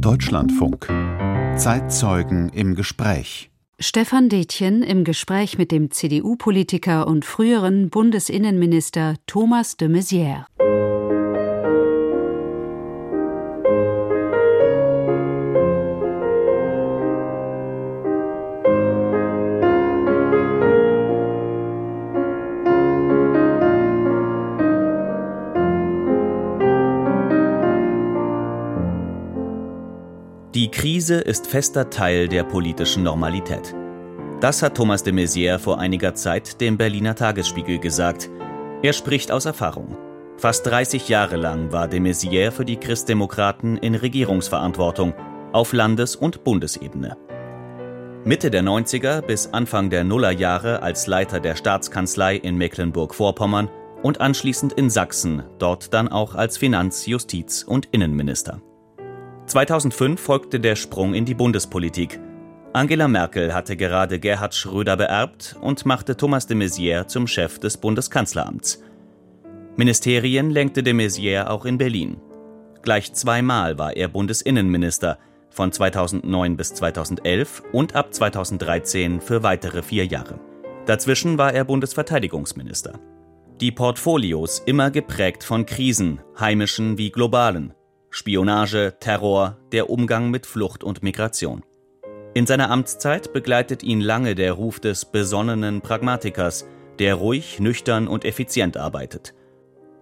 Deutschlandfunk. Zeitzeugen im Gespräch. Stefan Detjen im Gespräch mit dem CDU-Politiker und früheren Bundesinnenminister Thomas de Maizière. Die Krise ist fester Teil der politischen Normalität. Das hat Thomas de Maizière vor einiger Zeit dem Berliner Tagesspiegel gesagt. Er spricht aus Erfahrung. Fast 30 Jahre lang war de Maizière für die Christdemokraten in Regierungsverantwortung auf Landes- und Bundesebene. Mitte der 90er bis Anfang der Nullerjahre als Leiter der Staatskanzlei in Mecklenburg-Vorpommern und anschließend in Sachsen, dort dann auch als Finanz-, Justiz- und Innenminister. 2005 folgte der Sprung in die Bundespolitik. Angela Merkel hatte gerade Gerhard Schröder beerbt und machte Thomas de Maizière zum Chef des Bundeskanzleramts. Ministerien lenkte de Maizière auch in Berlin. Gleich zweimal war er Bundesinnenminister, von 2009 bis 2011 und ab 2013 für weitere vier Jahre. Dazwischen war er Bundesverteidigungsminister. Die Portfolios immer geprägt von Krisen, heimischen wie globalen, Spionage, Terror, der Umgang mit Flucht und Migration. In seiner Amtszeit begleitet ihn lange der Ruf des besonnenen Pragmatikers, der ruhig, nüchtern und effizient arbeitet.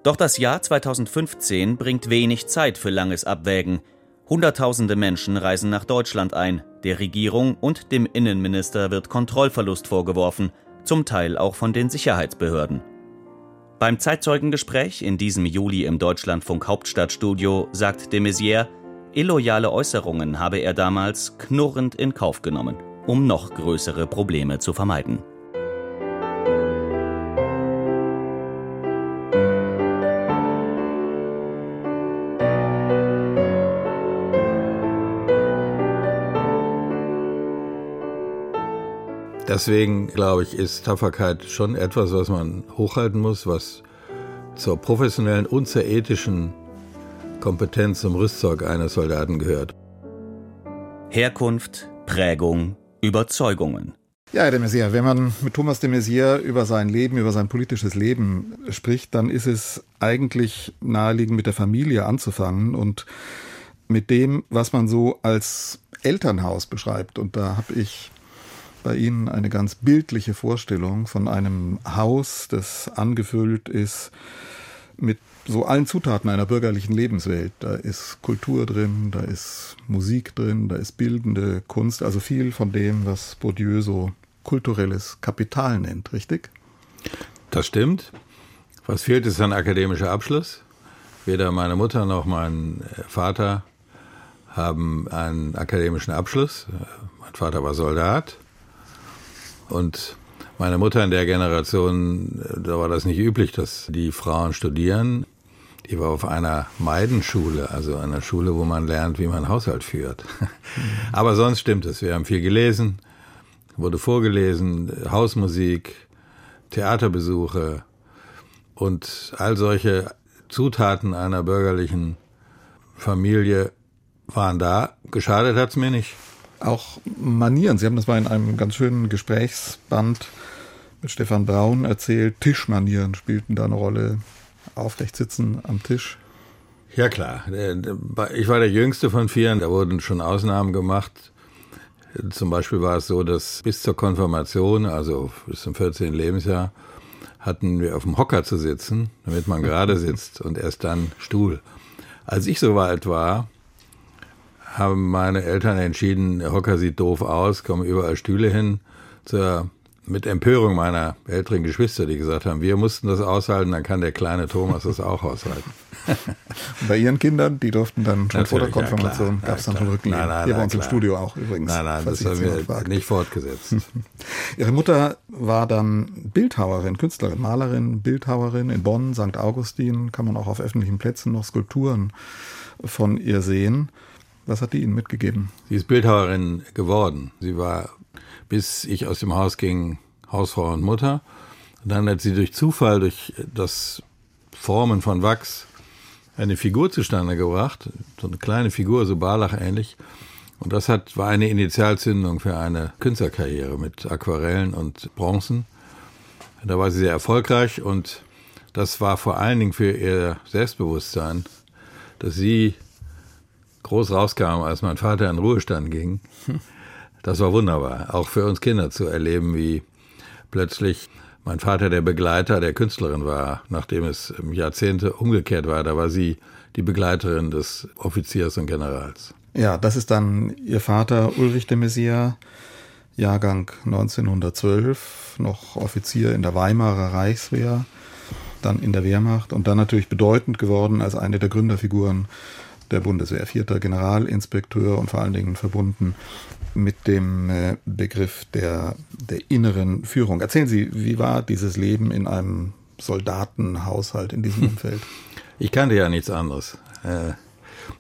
Doch das Jahr 2015 bringt wenig Zeit für langes Abwägen. Hunderttausende Menschen reisen nach Deutschland ein, der Regierung und dem Innenminister wird Kontrollverlust vorgeworfen, zum Teil auch von den Sicherheitsbehörden. Beim Zeitzeugengespräch in diesem Juli im Deutschlandfunk Hauptstadtstudio sagt de Maizière, illoyale Äußerungen habe er damals knurrend in Kauf genommen, um noch größere Probleme zu vermeiden. Deswegen glaube ich, ist Tapferkeit schon etwas, was man hochhalten muss, was zur professionellen und zur ethischen Kompetenz zum Rüstzeug eines Soldaten gehört. Herkunft, Prägung, Überzeugungen. Ja, Herr de Maizière, wenn man mit Thomas de Maizière über sein Leben, über sein politisches Leben spricht, dann ist es eigentlich naheliegend, mit der Familie anzufangen und mit dem, was man so als Elternhaus beschreibt. Und da habe ich bei Ihnen eine ganz bildliche Vorstellung von einem Haus, das angefüllt ist mit so allen Zutaten einer bürgerlichen Lebenswelt. Da ist Kultur drin, da ist Musik drin, da ist bildende Kunst, also viel von dem, was Bourdieu so kulturelles Kapital nennt, richtig? Das stimmt. Was fehlt, ist ein akademischer Abschluss. Weder meine Mutter noch mein Vater haben einen akademischen Abschluss. Mein Vater war Soldat. Und meine Mutter in der Generation, da war das nicht üblich, dass die Frauen studieren. Die war auf einer Meidenschule, also einer Schule, wo man lernt, wie man Haushalt führt. Aber sonst stimmt es. Wir haben viel gelesen, wurde vorgelesen, Hausmusik, Theaterbesuche und all solche Zutaten einer bürgerlichen Familie waren da. Geschadet hat's mir nicht auch Manieren. Sie haben das mal in einem ganz schönen Gesprächsband mit Stefan Braun erzählt. Tischmanieren spielten da eine Rolle. Aufrecht sitzen am Tisch. Ja klar. Ich war der jüngste von vieren. Da wurden schon Ausnahmen gemacht. Zum Beispiel war es so, dass bis zur Konfirmation, also bis zum 14. Lebensjahr, hatten wir auf dem Hocker zu sitzen, damit man gerade sitzt und erst dann Stuhl. Als ich so weit war, haben meine Eltern entschieden, der Hocker sieht doof aus, kommen überall Stühle hin. Zur, mit Empörung meiner älteren Geschwister, die gesagt haben, wir mussten das aushalten, dann kann der kleine Thomas das auch aushalten. Bei Ihren Kindern, die durften dann schon Natürlich, vor der Konfirmation, ja, gab es dann schon Rückenlehnen. Nein, nein, Hier nein, bei uns klar. im Studio auch übrigens. Nein, nein, das haben wir fragt. nicht fortgesetzt. Ihre Mutter war dann Bildhauerin, Künstlerin, Malerin, Bildhauerin in Bonn, St. Augustin, kann man auch auf öffentlichen Plätzen noch Skulpturen von ihr sehen. Was hat die Ihnen mitgegeben? Sie ist Bildhauerin geworden. Sie war, bis ich aus dem Haus ging, Hausfrau und Mutter. Und dann hat sie durch Zufall, durch das Formen von Wachs, eine Figur zustande gebracht, so eine kleine Figur, so Barlach ähnlich. Und das hat, war eine Initialzündung für eine Künstlerkarriere mit Aquarellen und Bronzen. Da war sie sehr erfolgreich und das war vor allen Dingen für ihr Selbstbewusstsein, dass sie groß rauskam, als mein Vater in Ruhestand ging. Das war wunderbar, auch für uns Kinder zu erleben, wie plötzlich mein Vater der Begleiter der Künstlerin war, nachdem es Jahrzehnte umgekehrt war. Da war sie die Begleiterin des Offiziers und Generals. Ja, das ist dann Ihr Vater Ulrich de Maizière, Jahrgang 1912, noch Offizier in der Weimarer Reichswehr, dann in der Wehrmacht und dann natürlich bedeutend geworden als eine der Gründerfiguren der Bundeswehr, vierter Generalinspekteur und vor allen Dingen verbunden mit dem äh, Begriff der, der inneren Führung. Erzählen Sie, wie war dieses Leben in einem Soldatenhaushalt in diesem Umfeld? Ich kannte ja nichts anderes. Äh,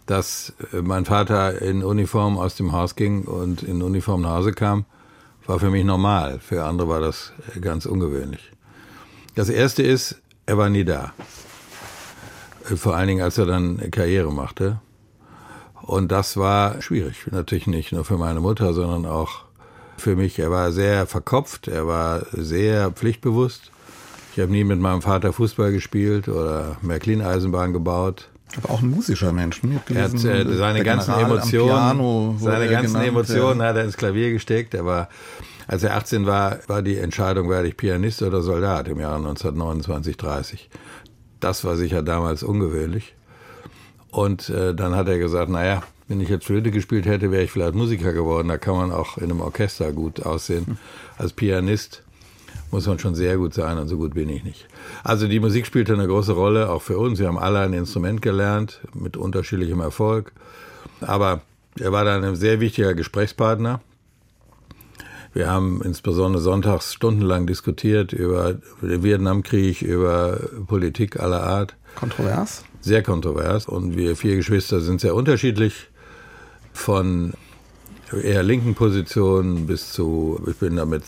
dass äh, mein Vater in Uniform aus dem Haus ging und in Uniform nach Hause kam, war für mich normal. Für andere war das ganz ungewöhnlich. Das erste ist, er war nie da. Vor allen Dingen, als er dann Karriere machte. Und das war schwierig. Natürlich nicht nur für meine Mutter, sondern auch für mich. Er war sehr verkopft, er war sehr pflichtbewusst. Ich habe nie mit meinem Vater Fußball gespielt oder Märklin-Eisenbahn gebaut. Aber auch ein musischer Mensch. Ne? Er hat äh, seine ganzen Emotionen, seine ganzen Emotionen hat er ins Klavier gesteckt. Er war, als er 18 war, war die Entscheidung, werde ich Pianist oder Soldat im Jahre 1929, 30. Das war sicher damals ungewöhnlich. Und äh, dann hat er gesagt, naja, wenn ich jetzt Flöte gespielt hätte, wäre ich vielleicht Musiker geworden. Da kann man auch in einem Orchester gut aussehen. Als Pianist muss man schon sehr gut sein und so gut bin ich nicht. Also die Musik spielte eine große Rolle, auch für uns. Wir haben alle ein Instrument gelernt, mit unterschiedlichem Erfolg. Aber er war dann ein sehr wichtiger Gesprächspartner. Wir haben insbesondere sonntags stundenlang diskutiert über den Vietnamkrieg, über Politik aller Art. Kontrovers? Sehr kontrovers. Und wir vier Geschwister sind sehr unterschiedlich. Von eher linken Positionen bis zu, ich bin damit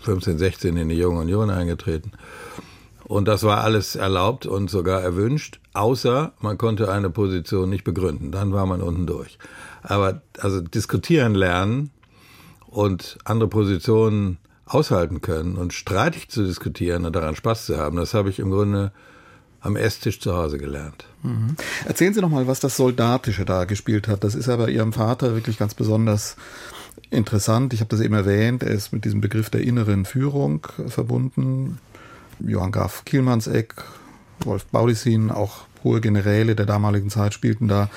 15, 16 in die Jungen Union eingetreten. Und das war alles erlaubt und sogar erwünscht, außer man konnte eine Position nicht begründen. Dann war man unten durch. Aber also diskutieren lernen und andere Positionen aushalten können und streitig zu diskutieren und daran Spaß zu haben, das habe ich im Grunde am Esstisch zu Hause gelernt. Mhm. Erzählen Sie noch mal, was das Soldatische da gespielt hat. Das ist ja bei Ihrem Vater wirklich ganz besonders interessant. Ich habe das eben erwähnt. Er ist mit diesem Begriff der inneren Führung verbunden. Johann Graf Kielmannseck, Wolf Baudissin, auch hohe Generäle der damaligen Zeit spielten da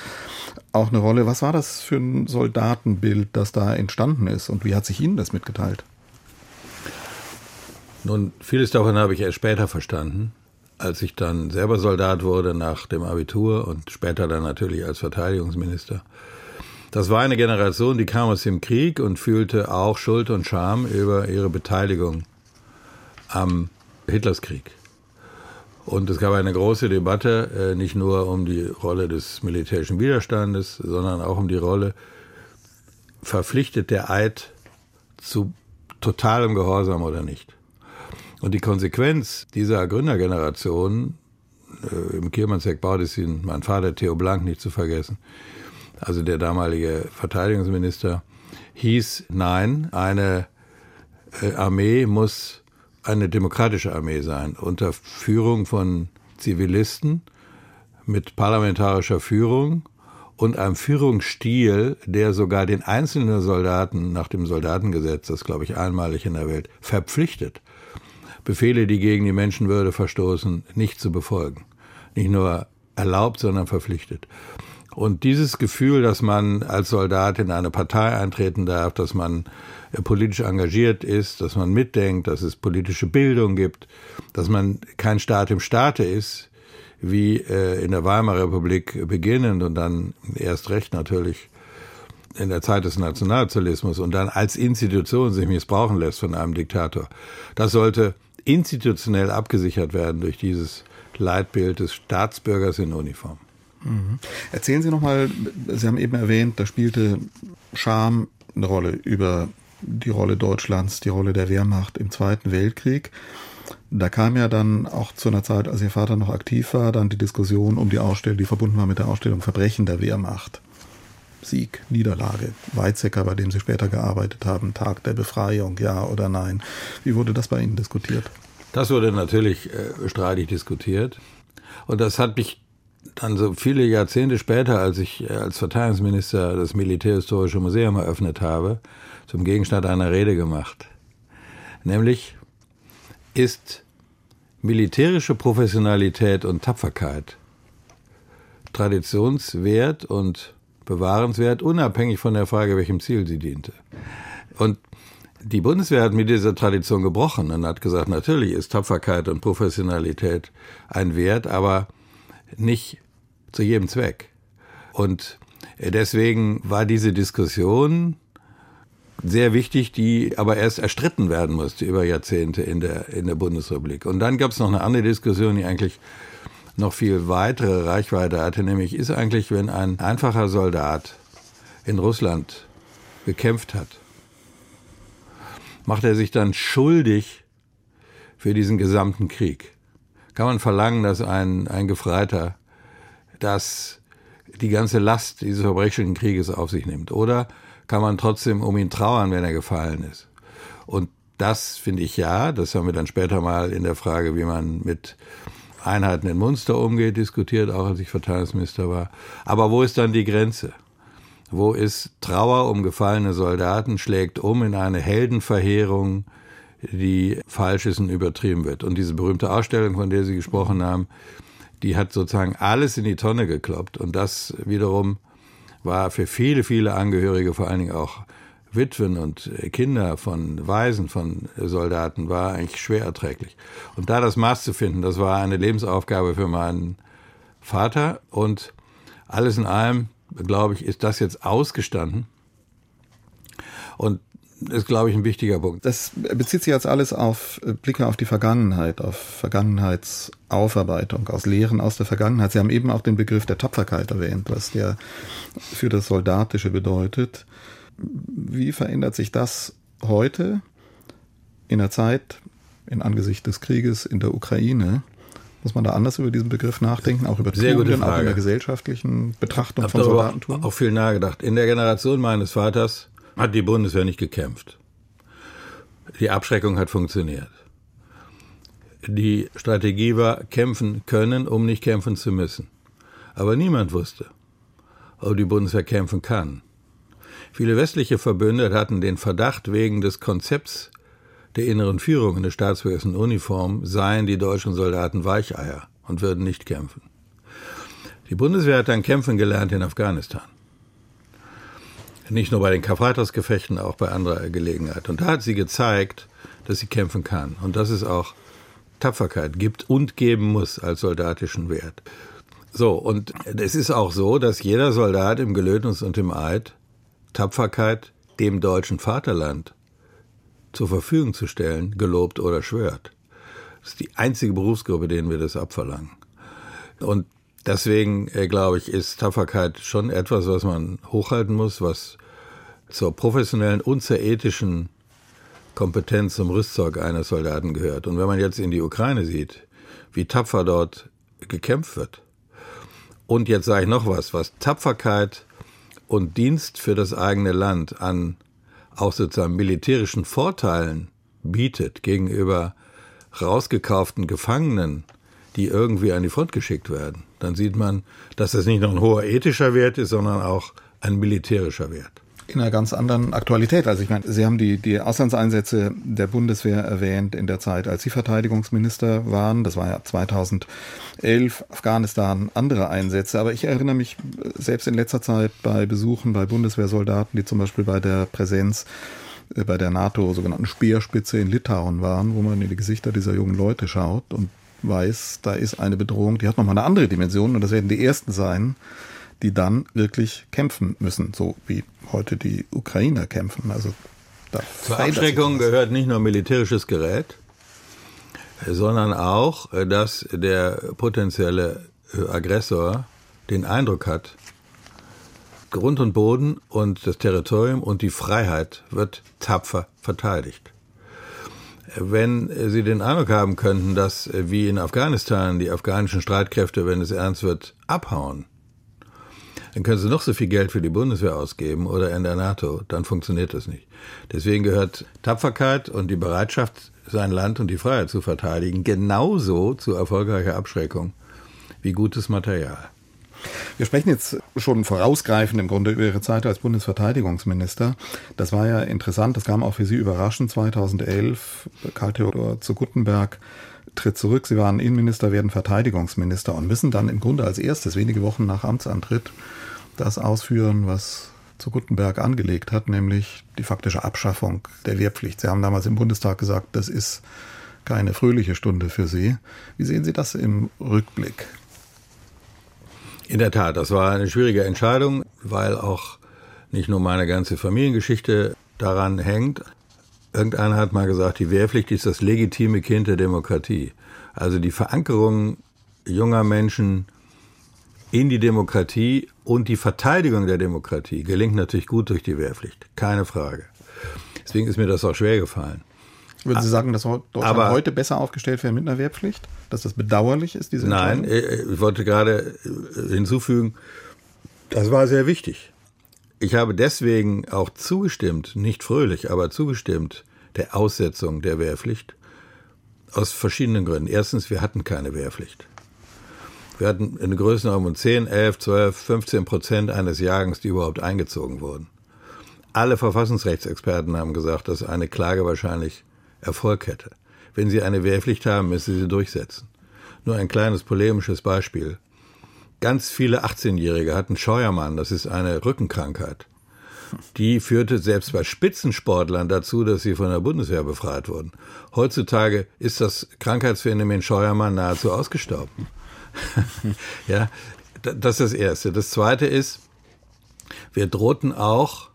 auch eine Rolle. Was war das für ein Soldatenbild, das da entstanden ist und wie hat sich Ihnen das mitgeteilt? Nun, vieles davon habe ich erst später verstanden, als ich dann selber Soldat wurde nach dem Abitur und später dann natürlich als Verteidigungsminister. Das war eine Generation, die kam aus dem Krieg und fühlte auch Schuld und Scham über ihre Beteiligung am Hitlerskrieg. Und es gab eine große Debatte, äh, nicht nur um die Rolle des militärischen Widerstandes, sondern auch um die Rolle, verpflichtet der Eid zu totalem Gehorsam oder nicht. Und die Konsequenz dieser Gründergeneration, äh, im Kirmannsek Baudissin, mein Vater Theo Blank nicht zu vergessen, also der damalige Verteidigungsminister, hieß, nein, eine äh, Armee muss eine demokratische Armee sein, unter Führung von Zivilisten mit parlamentarischer Führung und einem Führungsstil, der sogar den einzelnen Soldaten nach dem Soldatengesetz, das glaube ich einmalig in der Welt, verpflichtet, Befehle, die gegen die Menschenwürde verstoßen, nicht zu befolgen. Nicht nur erlaubt, sondern verpflichtet. Und dieses Gefühl, dass man als Soldat in eine Partei eintreten darf, dass man äh, politisch engagiert ist, dass man mitdenkt, dass es politische Bildung gibt, dass man kein Staat im Staate ist, wie äh, in der Weimarer Republik beginnend und dann erst recht natürlich in der Zeit des Nationalsozialismus und dann als Institution sich missbrauchen lässt von einem Diktator. Das sollte institutionell abgesichert werden durch dieses Leitbild des Staatsbürgers in Uniform. Mhm. Erzählen Sie nochmal, Sie haben eben erwähnt, da spielte Scham eine Rolle über die Rolle Deutschlands, die Rolle der Wehrmacht im Zweiten Weltkrieg. Da kam ja dann auch zu einer Zeit, als Ihr Vater noch aktiv war, dann die Diskussion um die Ausstellung, die verbunden war mit der Ausstellung Verbrechen der Wehrmacht. Sieg, Niederlage, Weizsäcker, bei dem Sie später gearbeitet haben, Tag der Befreiung, ja oder nein. Wie wurde das bei Ihnen diskutiert? Das wurde natürlich äh, streitig diskutiert. Und das hat mich dann so viele Jahrzehnte später, als ich äh, als Verteidigungsminister das Militärhistorische Museum eröffnet habe, zum Gegenstand einer Rede gemacht. Nämlich ist militärische Professionalität und Tapferkeit traditionswert und bewahrenswert, unabhängig von der Frage, welchem Ziel sie diente. Und die Bundeswehr hat mit dieser Tradition gebrochen und hat gesagt, natürlich ist Tapferkeit und Professionalität ein Wert, aber nicht zu jedem Zweck. Und deswegen war diese Diskussion sehr wichtig, die aber erst erstritten werden musste über Jahrzehnte in der, in der Bundesrepublik. Und dann gab es noch eine andere Diskussion, die eigentlich noch viel weitere Reichweite hatte, nämlich ist eigentlich, wenn ein einfacher Soldat in Russland gekämpft hat, macht er sich dann schuldig für diesen gesamten Krieg. Kann man verlangen, dass ein, ein Gefreiter das die ganze Last dieses verbrecherischen Krieges auf sich nimmt? Oder kann man trotzdem um ihn trauern, wenn er gefallen ist? Und das finde ich ja, das haben wir dann später mal in der Frage, wie man mit Einheiten in Munster umgeht, diskutiert, auch als ich Verteidigungsminister war. Aber wo ist dann die Grenze? Wo ist Trauer um gefallene Soldaten, schlägt um in eine Heldenverheerung, die falsch ist und übertrieben wird. Und diese berühmte Ausstellung, von der Sie gesprochen haben, die hat sozusagen alles in die Tonne gekloppt. Und das wiederum war für viele, viele Angehörige, vor allen Dingen auch Witwen und Kinder von Waisen, von Soldaten, war eigentlich schwer erträglich. Und da das Maß zu finden, das war eine Lebensaufgabe für meinen Vater. Und alles in allem, glaube ich, ist das jetzt ausgestanden. Und ist, glaube ich, ein wichtiger Punkt. Das bezieht sich jetzt alles auf äh, Blicke auf die Vergangenheit, auf Vergangenheitsaufarbeitung, aus Lehren aus der Vergangenheit. Sie haben eben auch den Begriff der Tapferkeit erwähnt, was der für das Soldatische bedeutet. Wie verändert sich das heute in der Zeit, in Angesicht des Krieges in der Ukraine? Muss man da anders über diesen Begriff nachdenken, auch über Sehr Tugenden, auch in der gesellschaftlichen Betrachtung Hab von Soldatentum? auch viel nachgedacht. In der Generation meines Vaters hat die Bundeswehr nicht gekämpft. Die Abschreckung hat funktioniert. Die Strategie war, kämpfen können, um nicht kämpfen zu müssen. Aber niemand wusste, ob die Bundeswehr kämpfen kann. Viele westliche Verbünde hatten den Verdacht, wegen des Konzepts der inneren Führung in der staatsbürgerlichen Uniform seien die deutschen Soldaten Weicheier und würden nicht kämpfen. Die Bundeswehr hat dann kämpfen gelernt in Afghanistan. Nicht nur bei den Karfreitagsgefechten, auch bei anderer Gelegenheit. Und da hat sie gezeigt, dass sie kämpfen kann. Und dass es auch Tapferkeit gibt und geben muss als soldatischen Wert. So, und es ist auch so, dass jeder Soldat im Gelöbnis und im Eid Tapferkeit dem deutschen Vaterland zur Verfügung zu stellen, gelobt oder schwört. Das ist die einzige Berufsgruppe, denen wir das abverlangen. Und deswegen, äh, glaube ich, ist Tapferkeit schon etwas, was man hochhalten muss, was zur professionellen und zur ethischen Kompetenz zum Rüstzeug eines Soldaten gehört. Und wenn man jetzt in die Ukraine sieht, wie tapfer dort gekämpft wird, und jetzt sage ich noch was, was Tapferkeit und Dienst für das eigene Land an auch sozusagen militärischen Vorteilen bietet gegenüber rausgekauften Gefangenen, die irgendwie an die Front geschickt werden, dann sieht man, dass das nicht nur ein hoher ethischer Wert ist, sondern auch ein militärischer Wert. in einer ganz anderen Aktualität. Also ich meine, Sie haben die, die Auslandseinsätze der Bundeswehr erwähnt in der Zeit, als Sie Verteidigungsminister waren. Das war ja 2011, Afghanistan, andere Einsätze. Aber ich erinnere mich selbst in letzter Zeit bei Besuchen bei Bundeswehrsoldaten, die zum Beispiel bei der Präsenz äh, bei der NATO sogenannten Speerspitze in Litauen waren, wo man in die Gesichter dieser jungen Leute schaut und weiß, da ist eine Bedrohung, die hat nochmal eine andere Dimension und das werden die ersten sein, die dann wirklich kämpfen müssen, so wie heute die Ukrainer kämpfen. Also da Zur Abschreckung gehört nicht nur militärisches Gerät, sondern auch, äh, dass der potenzielle äh, Aggressor den Eindruck hat, Grund und Boden und das Territorium und die Freiheit wird tapfer verteidigt. Wenn Sie den Eindruck haben könnten, dass wie in Afghanistan die afghanischen Streitkräfte, wenn es ernst wird, abhauen, dann können Sie noch so viel Geld für die Bundeswehr ausgeben oder in der NATO, dann funktioniert das nicht. Deswegen gehört Tapferkeit und die Bereitschaft, sein Land und die Freiheit zu verteidigen, genauso zu erfolgreicher Abschreckung wie gutes Material. Wir sprechen jetzt schon vorausgreifend im Grunde über Ihre Zeit als Bundesverteidigungsminister. Das war ja interessant, das kam auch für Sie überraschend 2011. Karl Theodor zu Guttenberg tritt zurück. Sie waren Innenminister, werden Verteidigungsminister und müssen dann im Grunde als erstes, wenige Wochen nach Amtsantritt, das ausführen, was zu Guttenberg angelegt hat, nämlich die faktische Abschaffung der Wehrpflicht. Sie haben damals im Bundestag gesagt, das ist keine fröhliche Stunde für Sie. Wie sehen Sie das im Rückblick? In der Tat, das war eine schwierige Entscheidung, weil auch nicht nur meine ganze Familiengeschichte daran hängt. Irgendeiner hat mal gesagt, die Wehrpflicht ist das legitime Kind der Demokratie. Also die Verankerung junger Menschen in die Demokratie und die Verteidigung der Demokratie gelingt natürlich gut durch die Wehrpflicht. Keine Frage. Deswegen ist mir das auch schwer gefallen. Würden Sie sagen, dass Deutschland Aber, heute besser aufgestellt wäre mit einer Wehrpflicht? Dass das bedauerlich ist, diese Nein, äh, äh, ich wollte gerade äh, hinzufügen, das war sehr wichtig. Ich habe deswegen auch zugestimmt, nicht fröhlich, aber zugestimmt der Aussetzung der Wehrpflicht aus verschiedenen Gründen. Erstens, wir hatten keine Wehrpflicht. Wir hatten eine Größenordnung von 10, 11, 12, 15 Prozent eines Jahrgangs, die überhaupt eingezogen wurden. Alle Verfassungsrechtsexperten haben gesagt, dass eine Klage wahrscheinlich Erfolg hätte. Wenn Sie eine Wehrpflicht haben, müssen Sie sie durchsetzen. Nur ein kleines polemisches Beispiel. Ganz viele 18-Jährige hatten Scheuermann, das ist eine Rückenkrankheit. Die führte selbst bei Spitzensportlern dazu, dass sie von der Bundeswehr befreit wurden. Heutzutage ist das Krankheitsphänomen Scheuermann nahezu ausgestorben. ja, das ist das Erste. Das Zweite ist, wir drohten auch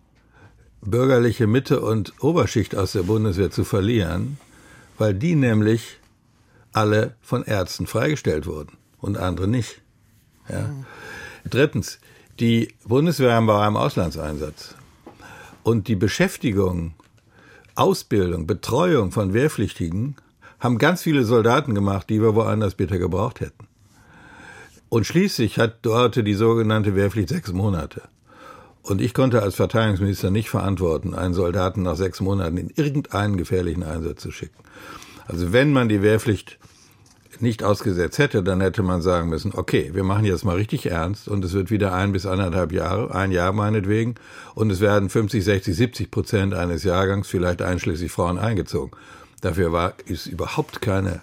bürgerliche Mitte und Oberschicht aus der Bundeswehr zu verlieren, weil die nämlich alle von Ärzten freigestellt wurden und andere nicht. Ja. Drittens, die Bundeswehr war im Auslandseinsatz und die Beschäftigung, Ausbildung, Betreuung von Wehrpflichtigen haben ganz viele Soldaten gemacht, die wir woanders bitte gebraucht hätten. Und schließlich hat dort die sogenannte Wehrpflicht sechs Monate. Und ich konnte als Verteidigungsminister nicht verantworten, einen Soldaten nach sechs Monaten in irgendeinen gefährlichen Einsatz zu schicken. Also wenn man die Wehrpflicht nicht ausgesetzt hätte, dann hätte man sagen müssen, okay, wir machen jetzt mal richtig ernst und es wird wieder ein bis anderthalb Jahre, ein Jahr meinetwegen, und es werden 50, 60, 70 Prozent eines Jahrgangs, vielleicht einschließlich Frauen, eingezogen. Dafür war, ist überhaupt keine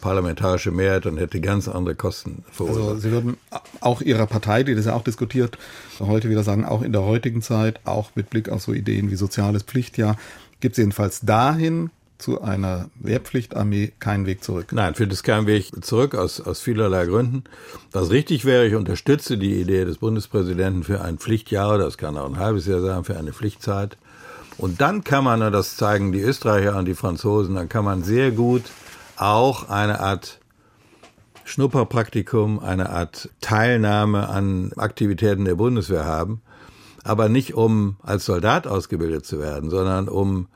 parlamentarische Mehrheit und hätte ganz andere Kosten verursacht. Also Sie würden auch Ihrer Partei, die das ja auch diskutiert, heute wieder sagen, auch in der heutigen Zeit, auch mit Blick auf so Ideen wie soziales Pflichtjahr, gibt es jedenfalls dahin zu einer Wehrpflichtarmee keinen Weg zurück. Nein, für das keinen Weg zurück aus, aus vielerlei Gründen. Was richtig wäre, ich unterstütze die Idee des Bundespräsidenten für ein Pflichtjahr, das kann auch ein halbes Jahr sein, für eine Pflichtzeit. Und dann kann man, und das zeigen die Österreicher und die Franzosen, dann kann man sehr gut auch eine Art Schnupperpraktikum, eine Art Teilnahme an Aktivitäten der Bundeswehr haben, aber nicht um als Soldat ausgebildet zu werden, sondern um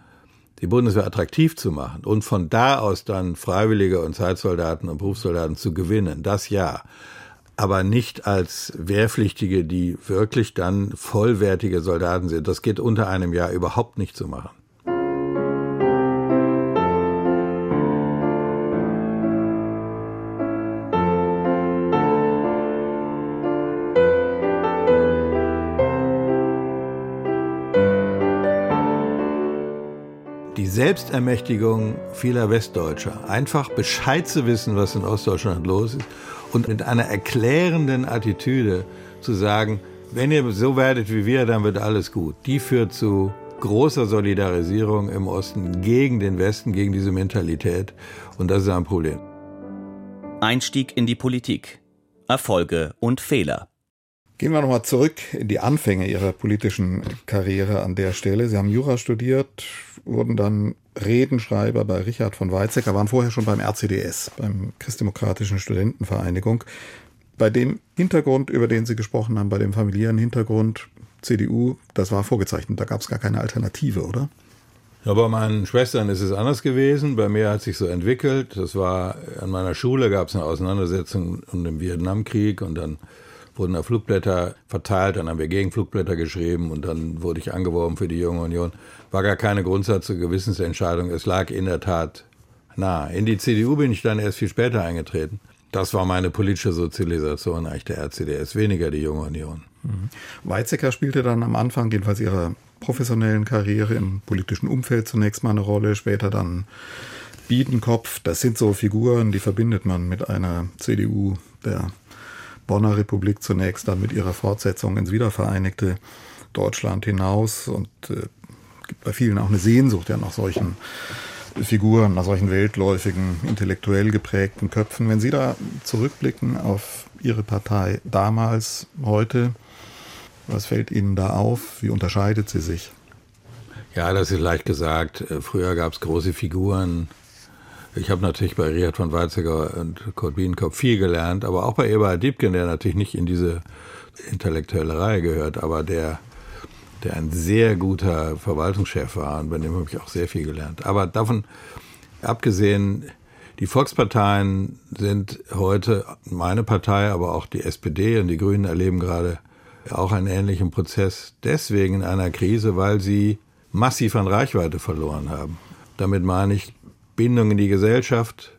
die Bundeswehr attraktiv zu machen und von da aus dann Freiwillige und Zeitsoldaten und Berufssoldaten zu gewinnen. Das ja. Aber nicht als Wehrpflichtige, die wirklich dann vollwertige Soldaten sind. Das geht unter einem Jahr überhaupt nicht zu machen. Selbstermächtigung vieler Westdeutscher. Einfach Bescheid zu wissen, was in Ostdeutschland los ist und mit einer erklärenden Attitüde zu sagen, wenn ihr so werdet wie wir, dann wird alles gut. Die führt zu großer Solidarisierung im Osten gegen den Westen, gegen diese Mentalität. Und das ist ein Problem. Einstieg in die Politik. Erfolge und Fehler. Gehen wir nochmal zurück in die Anfänge Ihrer politischen Karriere an der Stelle. Sie haben Jura studiert, wurden dann Redenschreiber bei Richard von Weizsäcker, waren vorher schon beim RCDS, beim Christdemokratischen Studentenvereinigung. Bei dem Hintergrund, über den Sie gesprochen haben, bei dem familiären Hintergrund CDU, das war vorgezeichnet, da gab es gar keine Alternative, oder? Ja, bei meinen Schwestern ist es anders gewesen. Bei mir hat sich so entwickelt. Das war an meiner Schule gab es eine Auseinandersetzung um den Vietnamkrieg und dann wurden da Flugblätter verteilt, dann haben wir Gegenflugblätter geschrieben und dann wurde ich angeworben für die Junge Union. War gar keine Grundsatz- und Gewissensentscheidung. Es lag in der Tat nah. In die CDU bin ich dann erst viel später eingetreten. Das war meine politische Sozialisation eigentlich der RCDS, weniger die Junge Union. Mhm. Weizsäcker spielte dann am Anfang jedenfalls ihrer professionellen Karriere im politischen Umfeld zunächst mal eine Rolle, später dann Biedenkopf. Das sind so Figuren, die verbindet man mit einer CDU der Bonner Republik zunächst, dann mit ihrer Fortsetzung ins wiedervereinigte Deutschland hinaus und äh, gibt bei vielen auch eine Sehnsucht ja nach solchen Figuren, nach solchen weltläufigen, intellektuell geprägten Köpfen. Wenn Sie da zurückblicken auf Ihre Partei damals, heute, was fällt Ihnen da auf? Wie unterscheidet sie sich? Ja, das ist leicht gesagt. Äh, früher gab es große Figuren. Ich habe natürlich bei Richard von Weizsäcker und Kurt Biedenkopf viel gelernt, aber auch bei Eberhard Diebken, der natürlich nicht in diese intellektuelle Reihe gehört, aber der, der ein sehr guter Verwaltungschef war und bei dem habe ich auch sehr viel gelernt. Aber davon abgesehen, die Volksparteien sind heute, meine Partei, aber auch die SPD und die Grünen erleben gerade auch einen ähnlichen Prozess deswegen in einer Krise, weil sie massiv an Reichweite verloren haben. Damit meine ich Bindung in die Gesellschaft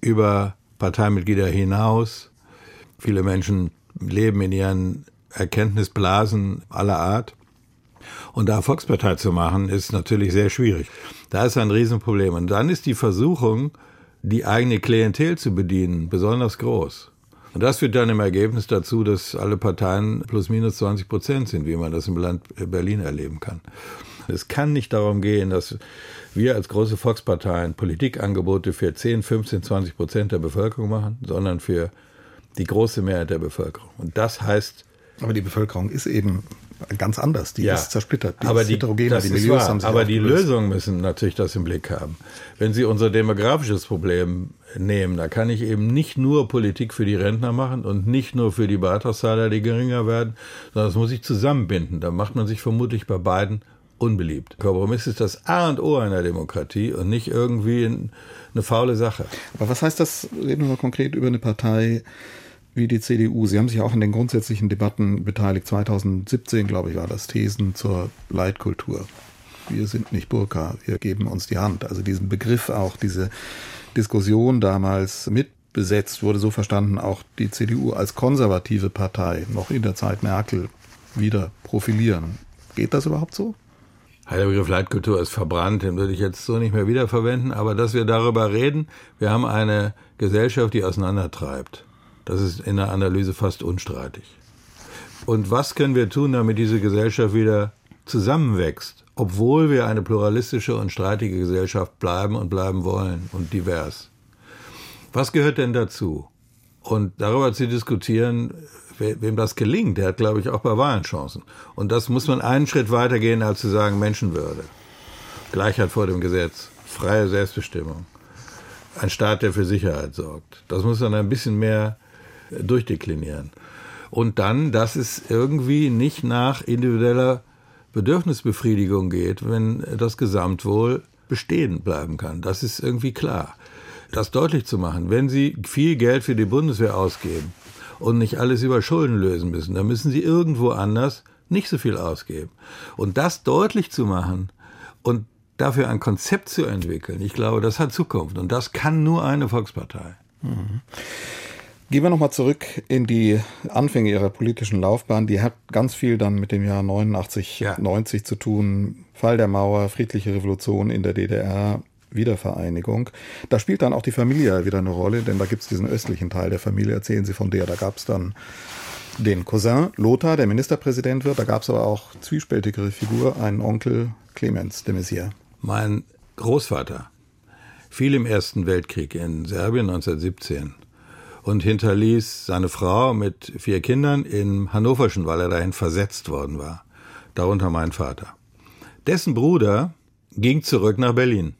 über Parteimitglieder hinaus. Viele Menschen leben in ihren Erkenntnisblasen aller Art. Und da Volkspartei zu machen, ist natürlich sehr schwierig. Da ist ein Riesenproblem. Und dann ist die Versuchung, die eigene Klientel zu bedienen, besonders groß. Und das führt dann im Ergebnis dazu, dass alle Parteien plus minus 20 Prozent sind, wie man das im Land Berlin erleben kann. Es kann nicht darum gehen, dass wir als große Volksparteien Politikangebote für 10, 15, 20 Prozent der Bevölkerung machen, sondern für die große Mehrheit der Bevölkerung. Und das heißt. Aber die Bevölkerung ist eben ganz anders. Die ja, ist zersplittert, die aber ist die, heterogener, die Milieus haben sich Aber die Lösungen müssen natürlich das im Blick haben. Wenn Sie unser demografisches Problem nehmen, da kann ich eben nicht nur Politik für die Rentner machen und nicht nur für die Beitragszahler, die geringer werden, sondern das muss ich zusammenbinden. Da macht man sich vermutlich bei beiden unbeliebt. Kompromiss ist das A und O einer Demokratie und nicht irgendwie eine faule Sache. Aber was heißt das, reden wir mal konkret über eine Partei, wie die CDU. Sie haben sich auch in den grundsätzlichen Debatten beteiligt. 2017, glaube ich, war das Thesen zur Leitkultur. Wir sind nicht Burka, wir geben uns die Hand. Also diesen Begriff auch, diese Diskussion damals mitbesetzt, wurde so verstanden, auch die CDU als konservative Partei noch in der Zeit Merkel wieder profilieren. Geht das überhaupt so? Der Begriff Leitkultur ist verbrannt, den würde ich jetzt so nicht mehr wiederverwenden, aber dass wir darüber reden, wir haben eine Gesellschaft, die auseinandertreibt. Das ist in der Analyse fast unstreitig. Und was können wir tun, damit diese Gesellschaft wieder zusammenwächst, obwohl wir eine pluralistische und streitige Gesellschaft bleiben und bleiben wollen und divers? Was gehört denn dazu? Und darüber zu diskutieren, wem das gelingt, der hat, glaube ich, auch bei Wahlen Chancen. Und das muss man einen Schritt weiter gehen, als zu sagen Menschenwürde, Gleichheit vor dem Gesetz, freie Selbstbestimmung, ein Staat, der für Sicherheit sorgt. Das muss man ein bisschen mehr durchdeklinieren. Und dann, dass es irgendwie nicht nach individueller Bedürfnisbefriedigung geht, wenn das Gesamtwohl bestehen bleiben kann. Das ist irgendwie klar. Das deutlich zu machen, wenn Sie viel Geld für die Bundeswehr ausgeben und nicht alles über Schulden lösen müssen, dann müssen Sie irgendwo anders nicht so viel ausgeben. Und das deutlich zu machen und dafür ein Konzept zu entwickeln, ich glaube, das hat Zukunft. Und das kann nur eine Volkspartei. Mhm. Gehen wir nochmal zurück in die Anfänge Ihrer politischen Laufbahn. Die hat ganz viel dann mit dem Jahr 89, ja. 90 zu tun. Fall der Mauer, friedliche Revolution in der DDR, Wiedervereinigung. Da spielt dann auch die Familie wieder eine Rolle, denn da gibt es diesen östlichen Teil der Familie, erzählen Sie von der. Da gab es dann den Cousin Lothar, der Ministerpräsident wird. Da gab es aber auch zwiespältigere Figur, einen Onkel Clemens de Maizière. Mein Großvater fiel im Ersten Weltkrieg in Serbien 1917 und hinterließ seine Frau mit vier Kindern in Hannoverschen, weil er dahin versetzt worden war. Darunter mein Vater. Dessen Bruder ging zurück nach Berlin.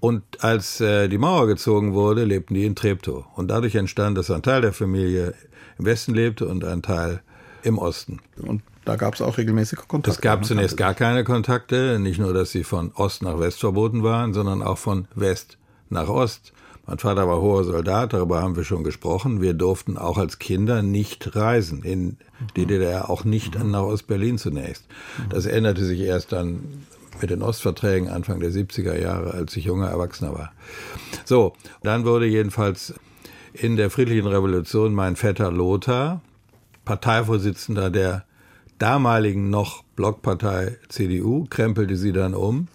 Und als äh, die Mauer gezogen wurde, lebten die in Treptow. Und dadurch entstand, dass ein Teil der Familie im Westen lebte und ein Teil im Osten. Und da gab es auch regelmäßige Kontakte. Es gab zunächst gar keine Kontakte, nicht nur, dass sie von Ost nach West verboten waren, sondern auch von West nach Ost. Mein Vater war hoher Soldat, darüber haben wir schon gesprochen. Wir durften auch als Kinder nicht reisen, in die DDR auch nicht nach Ostberlin zunächst. Das änderte sich erst dann mit den Ostverträgen Anfang der 70er Jahre, als ich junger Erwachsener war. So, dann wurde jedenfalls in der friedlichen Revolution mein Vetter Lothar, Parteivorsitzender der damaligen noch Blockpartei CDU, krempelte sie dann um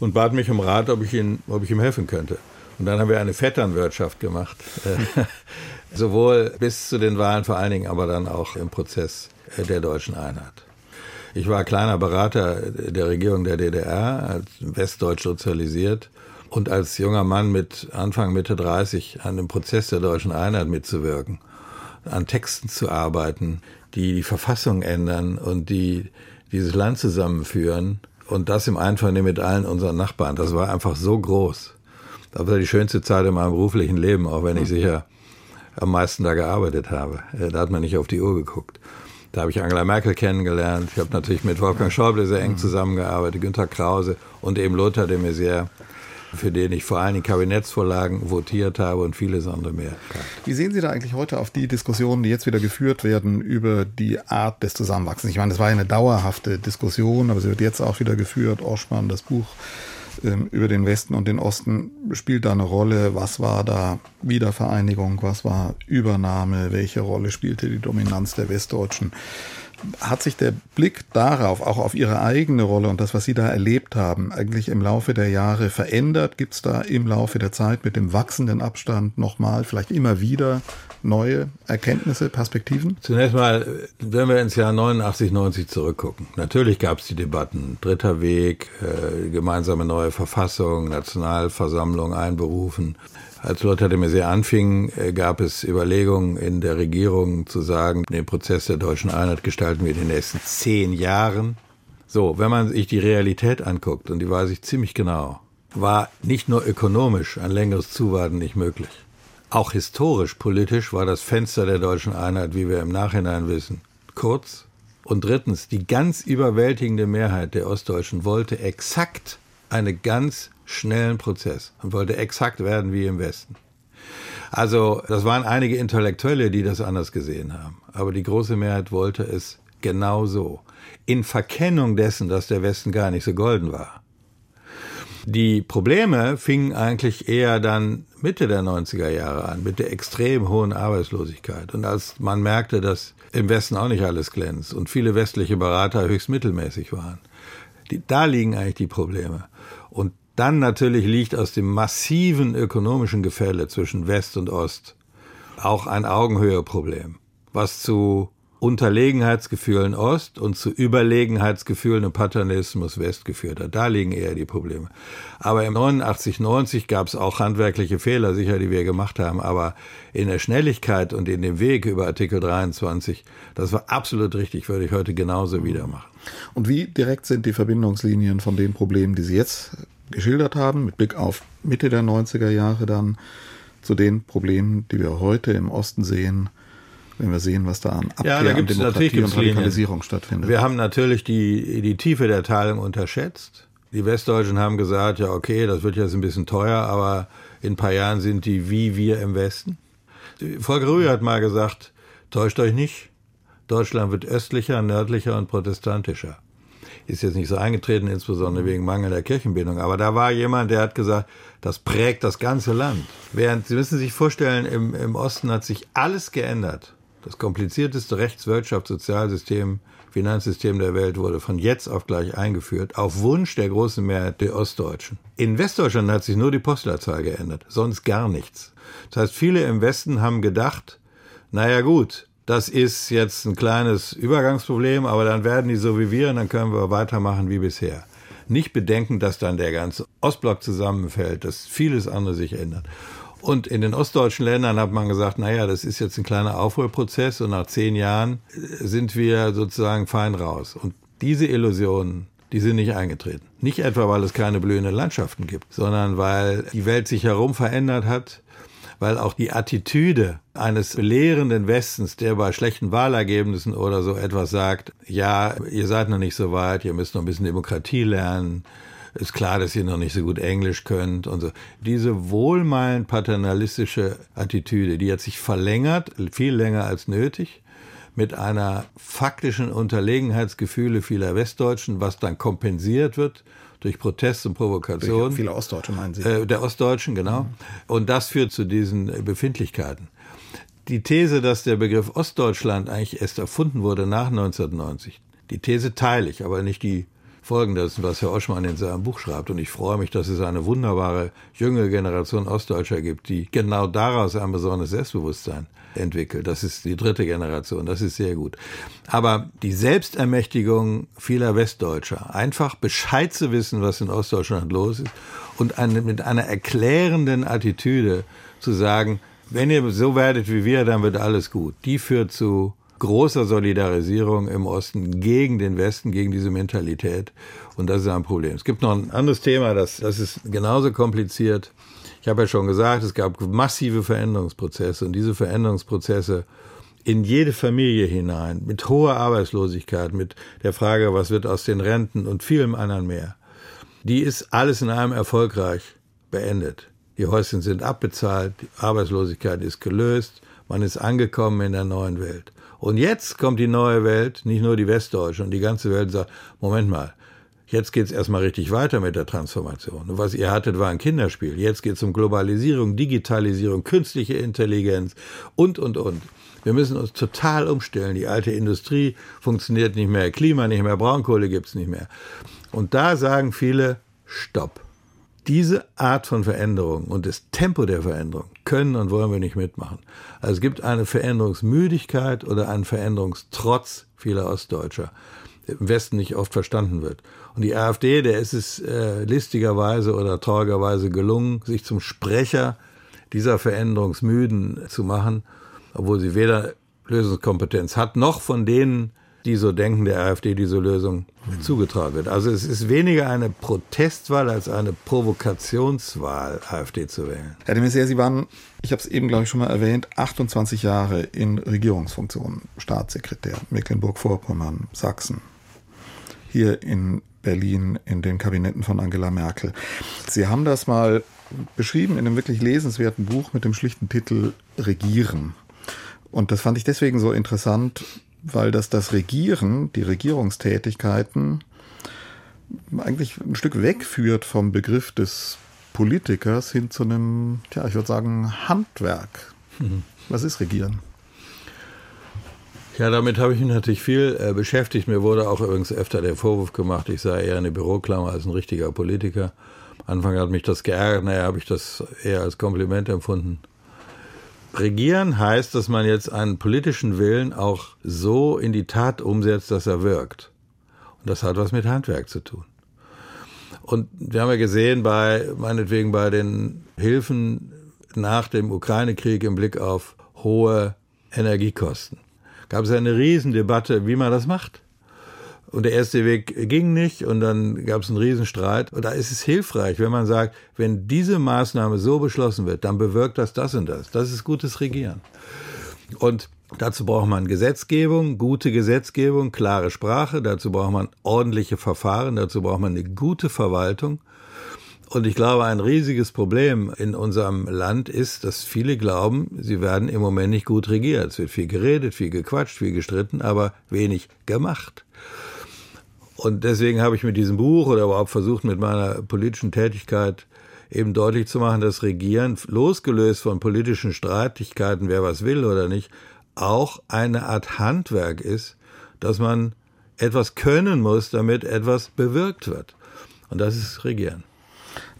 und bat mich um Rat, ob ich, ihn, ob ich ihm helfen könnte. Und dann haben wir eine Vetternwirtschaft gemacht. Sowohl bis zu den Wahlen vor allen Dingen, aber dann auch im Prozess der deutschen Einheit. Ich war kleiner Berater der Regierung der DDR, als westdeutsch sozialisiert und als junger Mann mit Anfang, Mitte 30 an dem Prozess der deutschen Einheit mitzuwirken, an Texten zu arbeiten, die die Verfassung ändern und die dieses Land zusammenführen und das im Einvernehmen mit allen unseren Nachbarn. Das war einfach so groß. Das war die schönste Zeit in meinem beruflichen Leben, auch wenn ich sicher am meisten da gearbeitet habe. Äh, da hat man nicht auf die Uhr geguckt. Da habe ich Angela Merkel kennengelernt. Ich habe natürlich mit Wolfgang Schäuble sehr eng zusammengearbeitet, Günter Krause und eben Lothar de Maizière, für den ich vor allen Dingen Kabinettsvorlagen votiert habe und vieles andere mehr. Wie sehen Sie da eigentlich heute auf die Diskussionen, die jetzt wieder geführt werden über die Art des Zusammenwachsens? Ich meine, das war ja eine dauerhafte Diskussion, aber sie wird jetzt auch wieder geführt. Oschmann, das Buch über den Westen und den Osten spielt da eine Rolle. Was war da Wiedervereinigung? Was war Übernahme? Welche Rolle spielte die Dominanz der Westdeutschen? Hat sich der Blick darauf, auch auf Ihre eigene Rolle und das, was Sie da erlebt haben, eigentlich im Laufe der Jahre verändert? Gibt es da im Laufe der Zeit mit dem wachsenden Abstand nochmal, vielleicht immer wieder neue Erkenntnisse, Perspektiven? Zunächst mal, wenn wir ins Jahr 89, 90 zurückgucken. Natürlich gab es die Debatten. Dritter Weg, äh, gemeinsame neue Verfassung, Nationalversammlung einberufen. Als Lothar de Maizière anfing, äh, gab es Überlegungen in der Regierung zu sagen, den Prozess der deutschen Einheit gestalten wir in den nächsten zehn Jahren. So, wenn man sich die Realität anguckt, und die weiß ich ziemlich genau, war nicht nur ökonomisch ein längeres Zuwarten nicht möglich. Auch historisch, politisch war das Fenster der deutschen Einheit, wie wir im Nachhinein wissen, kurz. Und drittens, die ganz überwältigende Mehrheit der Ostdeutschen wollte exakt einen ganz schnellen Prozess und wollte exakt werden wie im Westen. Also, das waren einige Intellektuelle, die das anders gesehen haben. Aber die große Mehrheit wollte es genau so. In Verkennung dessen, dass der Westen gar nicht so golden war. Die Probleme fingen eigentlich eher dann Mitte der 90er Jahre an, mit der extrem hohen Arbeitslosigkeit. Und als man merkte, dass im Westen auch nicht alles glänzt und viele westliche Berater höchst mittelmäßig waren, die, da liegen eigentlich die Probleme. Dann natürlich liegt aus dem massiven ökonomischen Gefälle zwischen West und Ost auch ein Augenhöheproblem, was zu Unterlegenheitsgefühlen Ost und zu Überlegenheitsgefühlen und Paternalismus West geführt hat. Da liegen eher die Probleme. Aber im 89, 90 gab es auch handwerkliche Fehler, sicher, die wir gemacht haben. Aber in der Schnelligkeit und in dem Weg über Artikel 23, das war absolut richtig, würde ich heute genauso wieder machen. Und wie direkt sind die Verbindungslinien von den Problemen, die Sie jetzt geschildert haben, mit Blick auf Mitte der 90er Jahre dann, zu den Problemen, die wir heute im Osten sehen, wenn wir sehen, was da an Abkehr ja, da an Demokratie und Radikalisierung Linien. stattfindet. Wir haben natürlich die, die Tiefe der Teilung unterschätzt. Die Westdeutschen haben gesagt, ja okay, das wird jetzt ein bisschen teuer, aber in ein paar Jahren sind die wie wir im Westen. Volker Rühe hat mal gesagt, täuscht euch nicht, Deutschland wird östlicher, nördlicher und protestantischer. Ist jetzt nicht so eingetreten, insbesondere wegen mangelnder Kirchenbildung. Aber da war jemand, der hat gesagt, das prägt das ganze Land. Während, Sie müssen sich vorstellen, im, im Osten hat sich alles geändert. Das komplizierteste Rechts-, Sozialsystem, Finanzsystem der Welt wurde von jetzt auf gleich eingeführt, auf Wunsch der großen Mehrheit der Ostdeutschen. In Westdeutschland hat sich nur die Postleitzahl geändert, sonst gar nichts. Das heißt, viele im Westen haben gedacht, naja gut, das ist jetzt ein kleines Übergangsproblem, aber dann werden die so wie wir und dann können wir weitermachen wie bisher. Nicht bedenken, dass dann der ganze Ostblock zusammenfällt, dass vieles andere sich ändert. Und in den ostdeutschen Ländern hat man gesagt, naja, das ist jetzt ein kleiner Aufholprozess und nach zehn Jahren sind wir sozusagen fein raus. Und diese Illusionen, die sind nicht eingetreten. Nicht etwa, weil es keine blühenden Landschaften gibt, sondern weil die Welt sich herum verändert hat, weil auch die Attitüde eines belehrenden Westens, der bei schlechten Wahlergebnissen oder so etwas sagt, ja, ihr seid noch nicht so weit, ihr müsst noch ein bisschen Demokratie lernen, ist klar, dass ihr noch nicht so gut Englisch könnt und so. Diese wohlmeinend paternalistische Attitüde, die hat sich verlängert, viel länger als nötig, mit einer faktischen Unterlegenheitsgefühle vieler Westdeutschen, was dann kompensiert wird durch Protest und Provokation. Viele Ostdeutsche meinen Sie? Äh, der Ostdeutschen, genau. Mhm. Und das führt zu diesen Befindlichkeiten. Die These, dass der Begriff Ostdeutschland eigentlich erst erfunden wurde nach 1990, die These teile ich, aber nicht die Folgendes, was Herr Oschmann in seinem Buch schreibt. Und ich freue mich, dass es eine wunderbare junge Generation Ostdeutscher gibt, die genau daraus ein besonderes Selbstbewusstsein entwickelt. Das ist die dritte Generation. Das ist sehr gut. Aber die Selbstermächtigung vieler Westdeutscher, einfach Bescheid zu wissen, was in Ostdeutschland los ist und eine, mit einer erklärenden Attitüde zu sagen, wenn ihr so werdet wie wir, dann wird alles gut. Die führt zu großer Solidarisierung im Osten gegen den Westen, gegen diese Mentalität. Und das ist ein Problem. Es gibt noch ein anderes Thema, das, das ist genauso kompliziert. Ich habe ja schon gesagt, es gab massive Veränderungsprozesse und diese Veränderungsprozesse in jede Familie hinein, mit hoher Arbeitslosigkeit, mit der Frage, was wird aus den Renten und vielem anderen mehr. Die ist alles in einem erfolgreich beendet. Die Häuschen sind abbezahlt, die Arbeitslosigkeit ist gelöst, man ist angekommen in der neuen Welt. Und jetzt kommt die neue Welt, nicht nur die Westdeutsche und die ganze Welt sagt, Moment mal, jetzt geht's erstmal richtig weiter mit der Transformation. Und was ihr hattet, war ein Kinderspiel. Jetzt geht's um Globalisierung, Digitalisierung, künstliche Intelligenz und, und, und. Wir müssen uns total umstellen. Die alte Industrie funktioniert nicht mehr, Klima nicht mehr, Braunkohle gibt's nicht mehr. Und da sagen viele, stopp. Diese Art von Veränderung und das Tempo der Veränderung können und wollen wir nicht mitmachen. Also es gibt eine Veränderungsmüdigkeit oder einen Veränderungstrotz vieler Ostdeutscher, der im Westen nicht oft verstanden wird. Und die AfD, der ist es äh, listigerweise oder traurigerweise gelungen, sich zum Sprecher dieser Veränderungsmüden zu machen, obwohl sie weder Lösungskompetenz hat, noch von denen die so denken, der AfD diese Lösung zugetragen wird. Also es ist weniger eine Protestwahl als eine Provokationswahl, AfD zu wählen. Herr de Maizière, Sie waren, ich habe es eben, glaube ich, schon mal erwähnt, 28 Jahre in Regierungsfunktionen. Staatssekretär, Mecklenburg-Vorpommern, Sachsen. Hier in Berlin in den Kabinetten von Angela Merkel. Sie haben das mal beschrieben in einem wirklich lesenswerten Buch mit dem schlichten Titel Regieren. Und das fand ich deswegen so interessant, weil das das Regieren, die Regierungstätigkeiten eigentlich ein Stück wegführt vom Begriff des Politikers hin zu einem, ja, ich würde sagen, Handwerk. Mhm. Was ist Regieren? Ja, damit habe ich mich natürlich viel äh, beschäftigt. Mir wurde auch übrigens öfter der Vorwurf gemacht, ich sei eher eine Büroklammer als ein richtiger Politiker. Anfang hat mich das geärgert, naja, habe ich das eher als Kompliment empfunden. Regieren heißt, dass man jetzt einen politischen Willen auch so in die Tat umsetzt, dass er wirkt. Und das hat was mit Handwerk zu tun. Und wir haben ja gesehen, bei, meinetwegen bei den Hilfen nach dem Ukraine-Krieg im Blick auf hohe Energiekosten, gab es eine Riesendebatte, wie man das macht. Und der erste Weg ging nicht und dann gab es einen Riesenstreit. Und da ist es hilfreich, wenn man sagt, wenn diese Maßnahme so beschlossen wird, dann bewirkt das das und das. Das ist gutes Regieren. Und dazu braucht man Gesetzgebung, gute Gesetzgebung, klare Sprache. Dazu braucht man ordentliche Verfahren. Dazu braucht man eine gute Verwaltung. Und ich glaube, ein riesiges Problem in unserem Land ist, dass viele glauben, sie werden im Moment nicht gut regiert. Es wird viel geredet, viel gequatscht, viel gestritten, aber wenig gemacht. Und deswegen habe ich mit diesem Buch oder überhaupt versucht, mit meiner politischen Tätigkeit eben deutlich zu machen, dass Regieren, losgelöst von politischen Streitigkeiten, wer was will oder nicht, auch eine Art Handwerk ist, dass man etwas können muss, damit etwas bewirkt wird. Und das ist Regieren.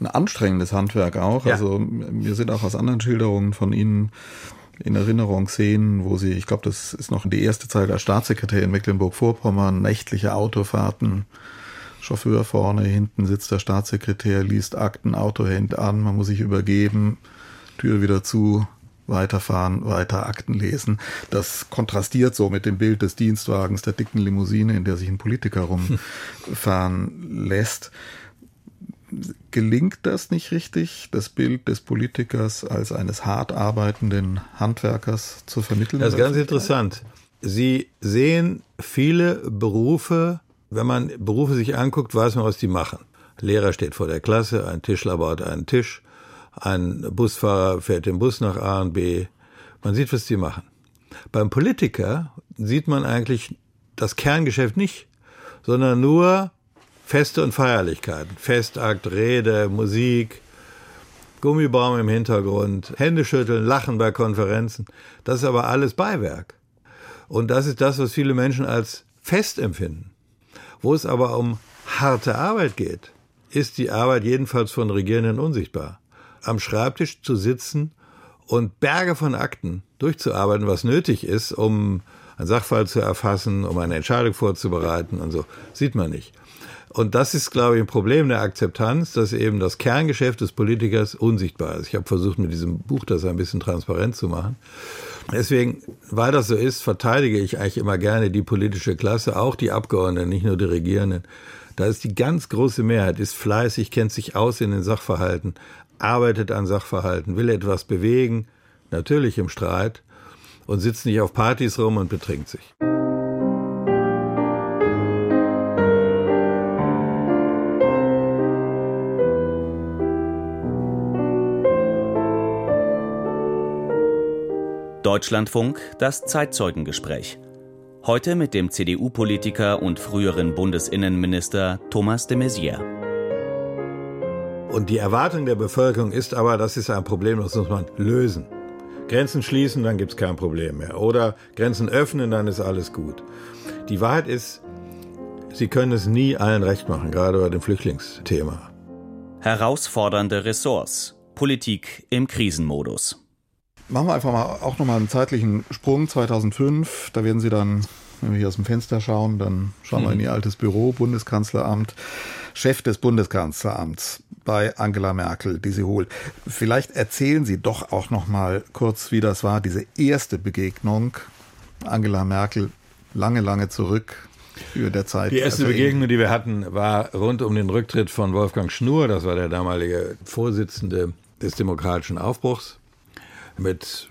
Ein anstrengendes Handwerk auch. Ja. Also wir sind auch aus anderen Schilderungen von Ihnen in Erinnerung Szenen, wo sie, ich glaube, das ist noch die erste Zeit als Staatssekretär in Mecklenburg-Vorpommern, nächtliche Autofahrten, Chauffeur vorne, hinten sitzt der Staatssekretär, liest Akten, Auto hängt an, man muss sich übergeben, Tür wieder zu, weiterfahren, weiter Akten lesen. Das kontrastiert so mit dem Bild des Dienstwagens, der dicken Limousine, in der sich ein Politiker rumfahren lässt. Gelingt das nicht richtig, das Bild des Politikers als eines hart arbeitenden Handwerkers zu vermitteln? Das ist ganz interessant. Sie sehen viele Berufe, wenn man Berufe sich anguckt, weiß man, was die machen. Lehrer steht vor der Klasse, ein Tischler baut einen Tisch, ein Busfahrer fährt den Bus nach A und B. Man sieht, was die machen. Beim Politiker sieht man eigentlich das Kerngeschäft nicht, sondern nur Feste und Feierlichkeiten. Festakt, Rede, Musik, Gummibaum im Hintergrund, Händeschütteln, Lachen bei Konferenzen. Das ist aber alles Beiwerk. Und das ist das, was viele Menschen als Fest empfinden. Wo es aber um harte Arbeit geht, ist die Arbeit jedenfalls von Regierenden unsichtbar. Am Schreibtisch zu sitzen und Berge von Akten durchzuarbeiten, was nötig ist, um einen Sachfall zu erfassen, um eine Entscheidung vorzubereiten und so, sieht man nicht. Und das ist, glaube ich, ein Problem der Akzeptanz, dass eben das Kerngeschäft des Politikers unsichtbar ist. Ich habe versucht, mit diesem Buch das ein bisschen transparent zu machen. Deswegen, weil das so ist, verteidige ich eigentlich immer gerne die politische Klasse, auch die Abgeordneten, nicht nur die Regierenden. Da ist die ganz große Mehrheit, ist fleißig, kennt sich aus in den Sachverhalten, arbeitet an Sachverhalten, will etwas bewegen, natürlich im Streit, und sitzt nicht auf Partys rum und betrinkt sich. Deutschlandfunk, das Zeitzeugengespräch. Heute mit dem CDU-Politiker und früheren Bundesinnenminister Thomas de Maizière. Und die Erwartung der Bevölkerung ist aber, das ist ein Problem, das muss man lösen. Grenzen schließen, dann gibt es kein Problem mehr. Oder Grenzen öffnen, dann ist alles gut. Die Wahrheit ist, sie können es nie allen recht machen, gerade bei dem Flüchtlingsthema. Herausfordernde Ressorts. Politik im Krisenmodus. Machen wir einfach mal auch nochmal einen zeitlichen Sprung. 2005, da werden Sie dann, wenn wir hier aus dem Fenster schauen, dann schauen mhm. wir in Ihr altes Büro, Bundeskanzleramt, Chef des Bundeskanzleramts bei Angela Merkel, die sie holt. Vielleicht erzählen Sie doch auch nochmal kurz, wie das war, diese erste Begegnung. Angela Merkel, lange, lange zurück, für der Zeit. Die erste also Begegnung, die wir hatten, war rund um den Rücktritt von Wolfgang Schnur. Das war der damalige Vorsitzende des Demokratischen Aufbruchs mit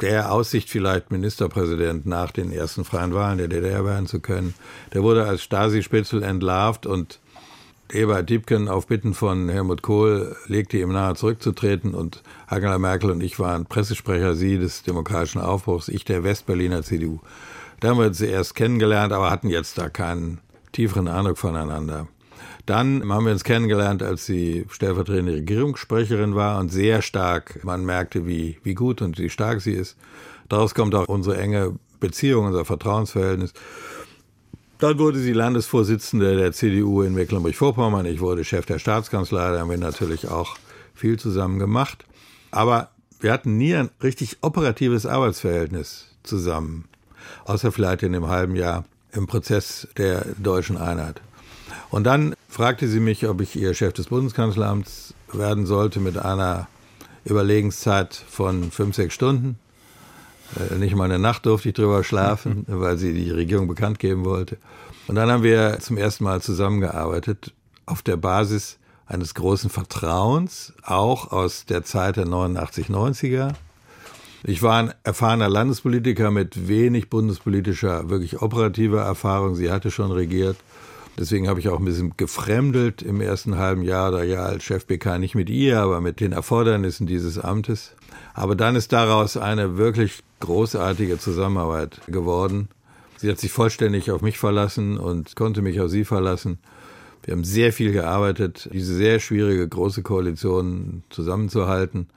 der Aussicht, vielleicht Ministerpräsident nach den ersten freien Wahlen der DDR werden zu können. Der wurde als Stasi-Spitzel entlarvt und Ebert Diebken auf Bitten von Helmut Kohl legte ihm nahe, zurückzutreten und Angela Merkel und ich waren Pressesprecher, sie des demokratischen Aufbruchs, ich der Westberliner CDU. Da haben wir uns erst kennengelernt, aber hatten jetzt da keinen tieferen Eindruck voneinander. Dann haben wir uns kennengelernt, als sie stellvertretende Regierungssprecherin war und sehr stark, man merkte, wie, wie gut und wie stark sie ist. Daraus kommt auch unsere enge Beziehung, unser Vertrauensverhältnis. Dann wurde sie Landesvorsitzende der CDU in Mecklenburg-Vorpommern. Ich wurde Chef der Staatskanzlei, da haben wir natürlich auch viel zusammen gemacht. Aber wir hatten nie ein richtig operatives Arbeitsverhältnis zusammen. Außer vielleicht in dem halben Jahr im Prozess der deutschen Einheit. Und dann fragte sie mich, ob ich ihr Chef des Bundeskanzleramts werden sollte mit einer Überlegenszeit von fünf, sechs Stunden. Äh, nicht mal eine Nacht durfte ich drüber schlafen, weil sie die Regierung bekannt geben wollte. Und dann haben wir zum ersten Mal zusammengearbeitet auf der Basis eines großen Vertrauens, auch aus der Zeit der 89, 90er. Ich war ein erfahrener Landespolitiker mit wenig bundespolitischer, wirklich operativer Erfahrung. Sie hatte schon regiert. Deswegen habe ich auch ein bisschen gefremdelt im ersten halben Jahr, da ja als Chef BK nicht mit ihr, aber mit den Erfordernissen dieses Amtes. Aber dann ist daraus eine wirklich großartige Zusammenarbeit geworden. Sie hat sich vollständig auf mich verlassen und konnte mich auf sie verlassen. Wir haben sehr viel gearbeitet, diese sehr schwierige große Koalition zusammenzuhalten.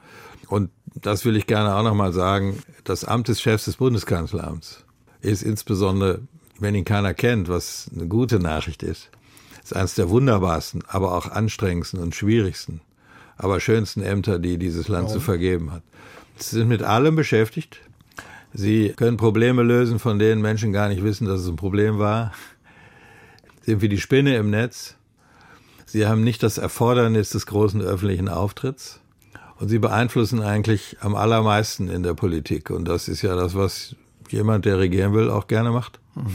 Und das will ich gerne auch nochmal sagen. Das Amt des Chefs des Bundeskanzleramts ist insbesondere wenn ihn keiner kennt, was eine gute Nachricht ist, ist eines der wunderbarsten, aber auch anstrengendsten und schwierigsten, aber schönsten Ämter, die dieses Land Warum? zu vergeben hat. Sie sind mit allem beschäftigt. Sie können Probleme lösen, von denen Menschen gar nicht wissen, dass es ein Problem war. Sie sind wie die Spinne im Netz. Sie haben nicht das Erfordernis des großen öffentlichen Auftritts. Und sie beeinflussen eigentlich am allermeisten in der Politik. Und das ist ja das, was jemand, der regieren will, auch gerne macht.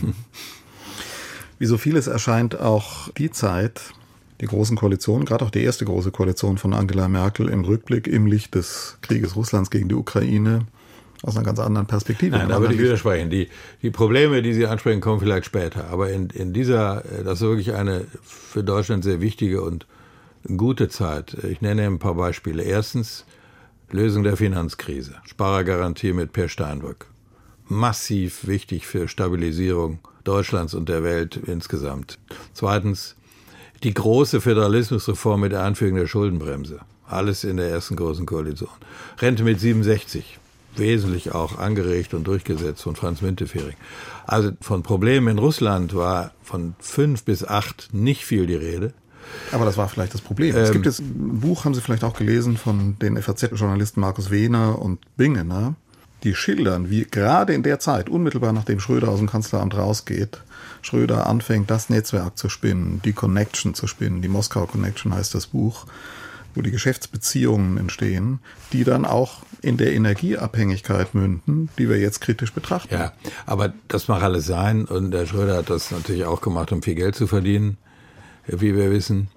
Wie so vieles erscheint auch die Zeit, die großen Koalitionen, gerade auch die erste große Koalition von Angela Merkel im Rückblick im Licht des Krieges Russlands gegen die Ukraine aus einer ganz anderen Perspektive. Nein, da würde ich widersprechen. Die, die Probleme, die Sie ansprechen, kommen vielleicht später. Aber in, in dieser, das ist wirklich eine für Deutschland sehr wichtige und gute Zeit. Ich nenne ein paar Beispiele. Erstens, Lösung der Finanzkrise. Sparergarantie mit Per Steinbrück. Massiv wichtig für Stabilisierung Deutschlands und der Welt insgesamt. Zweitens, die große Föderalismusreform mit der Einführung der Schuldenbremse. Alles in der ersten großen Koalition. Rente mit 67 wesentlich auch angeregt und durchgesetzt von Franz Müntefering. Also von Problemen in Russland war von fünf bis acht nicht viel die Rede. Aber das war vielleicht das Problem. Ähm, es gibt jetzt ein Buch, haben Sie vielleicht auch gelesen, von den FAZ-Journalisten Markus Wehner und Bingener, die schildern, wie gerade in der Zeit, unmittelbar nachdem Schröder aus dem Kanzleramt rausgeht, Schröder anfängt, das Netzwerk zu spinnen, die Connection zu spinnen, die Moskau Connection heißt das Buch, wo die Geschäftsbeziehungen entstehen, die dann auch in der Energieabhängigkeit münden, die wir jetzt kritisch betrachten. Ja, aber das mag alles sein und der Schröder hat das natürlich auch gemacht, um viel Geld zu verdienen, wie wir wissen.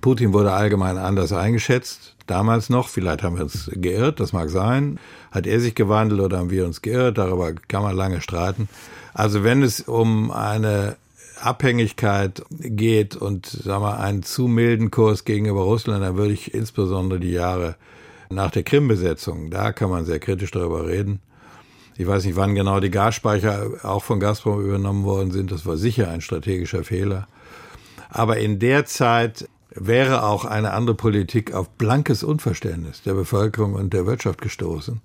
Putin wurde allgemein anders eingeschätzt, damals noch, vielleicht haben wir uns geirrt, das mag sein. Hat er sich gewandelt oder haben wir uns geirrt, darüber kann man lange streiten. Also wenn es um eine Abhängigkeit geht und sagen wir, einen zu milden Kurs gegenüber Russland, dann würde ich insbesondere die Jahre nach der Krim-Besetzung, da kann man sehr kritisch darüber reden. Ich weiß nicht, wann genau die Gasspeicher auch von Gazprom übernommen worden sind. Das war sicher ein strategischer Fehler. Aber in der Zeit wäre auch eine andere Politik auf blankes Unverständnis der Bevölkerung und der Wirtschaft gestoßen.